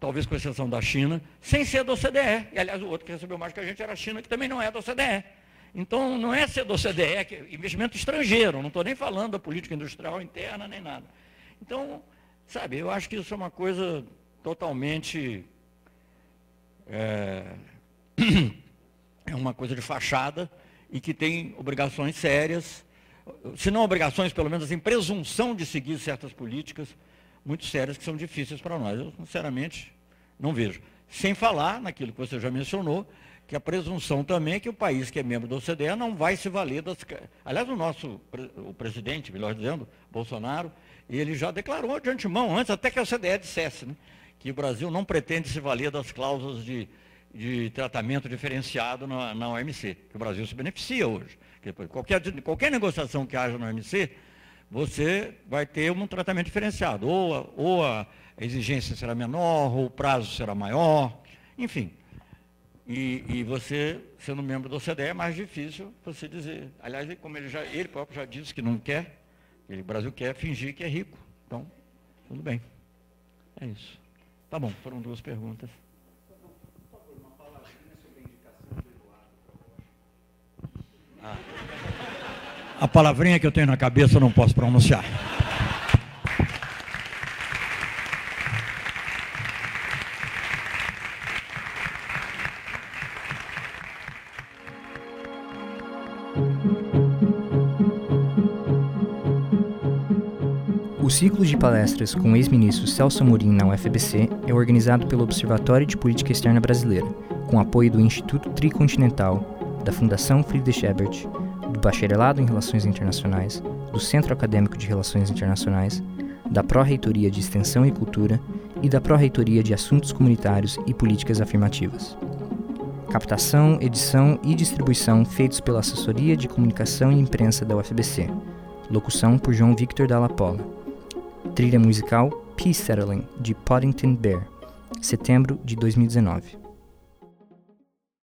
talvez com exceção da China, sem ser da OCDE. E, aliás, o outro que recebeu mais que a gente era a China, que também não é da OCDE. Então, não é ser da OCDE, é investimento estrangeiro, não estou nem falando da política industrial interna, nem nada. Então, sabe, eu acho que isso é uma coisa totalmente. É, (clears throat) é uma coisa de fachada e que tem obrigações sérias, se não obrigações, pelo menos em presunção de seguir certas políticas muito sérias que são difíceis para nós. Eu, sinceramente, não vejo. Sem falar naquilo que você já mencionou, que a presunção também é que o país que é membro da OCDE não vai se valer das. Aliás, o nosso o presidente, melhor dizendo, Bolsonaro, ele já declarou de antemão, antes até que a OCDE dissesse, né, que o Brasil não pretende se valer das cláusulas de de tratamento diferenciado na, na OMC, que o Brasil se beneficia hoje. Qualquer, qualquer negociação que haja na OMC, você vai ter um tratamento diferenciado. Ou a, ou a exigência será menor, ou o prazo será maior, enfim. E, e, você, sendo membro da OCDE, é mais difícil você dizer. Aliás, como ele, já, ele próprio já disse que não quer, ele, o Brasil quer fingir que é rico. Então, tudo bem. É isso. Tá bom, foram duas perguntas. A palavrinha que eu tenho na cabeça eu não posso pronunciar. O ciclo de palestras com o ex-ministro Celso Amorim na UFBC é organizado pelo Observatório de Política Externa Brasileira, com apoio do Instituto Tricontinental, da Fundação Friedrich Ebert, do Bacharelado em Relações Internacionais, do Centro Acadêmico de Relações Internacionais, da Pró-Reitoria de Extensão e Cultura e da Pró-Reitoria de Assuntos Comunitários e Políticas Afirmativas. Captação, edição e distribuição feitos pela Assessoria de Comunicação e Imprensa da UFBC. Locução por João Victor Dalla Pola. Trilha musical Peace Settling, de Poddington Bear, setembro de 2019.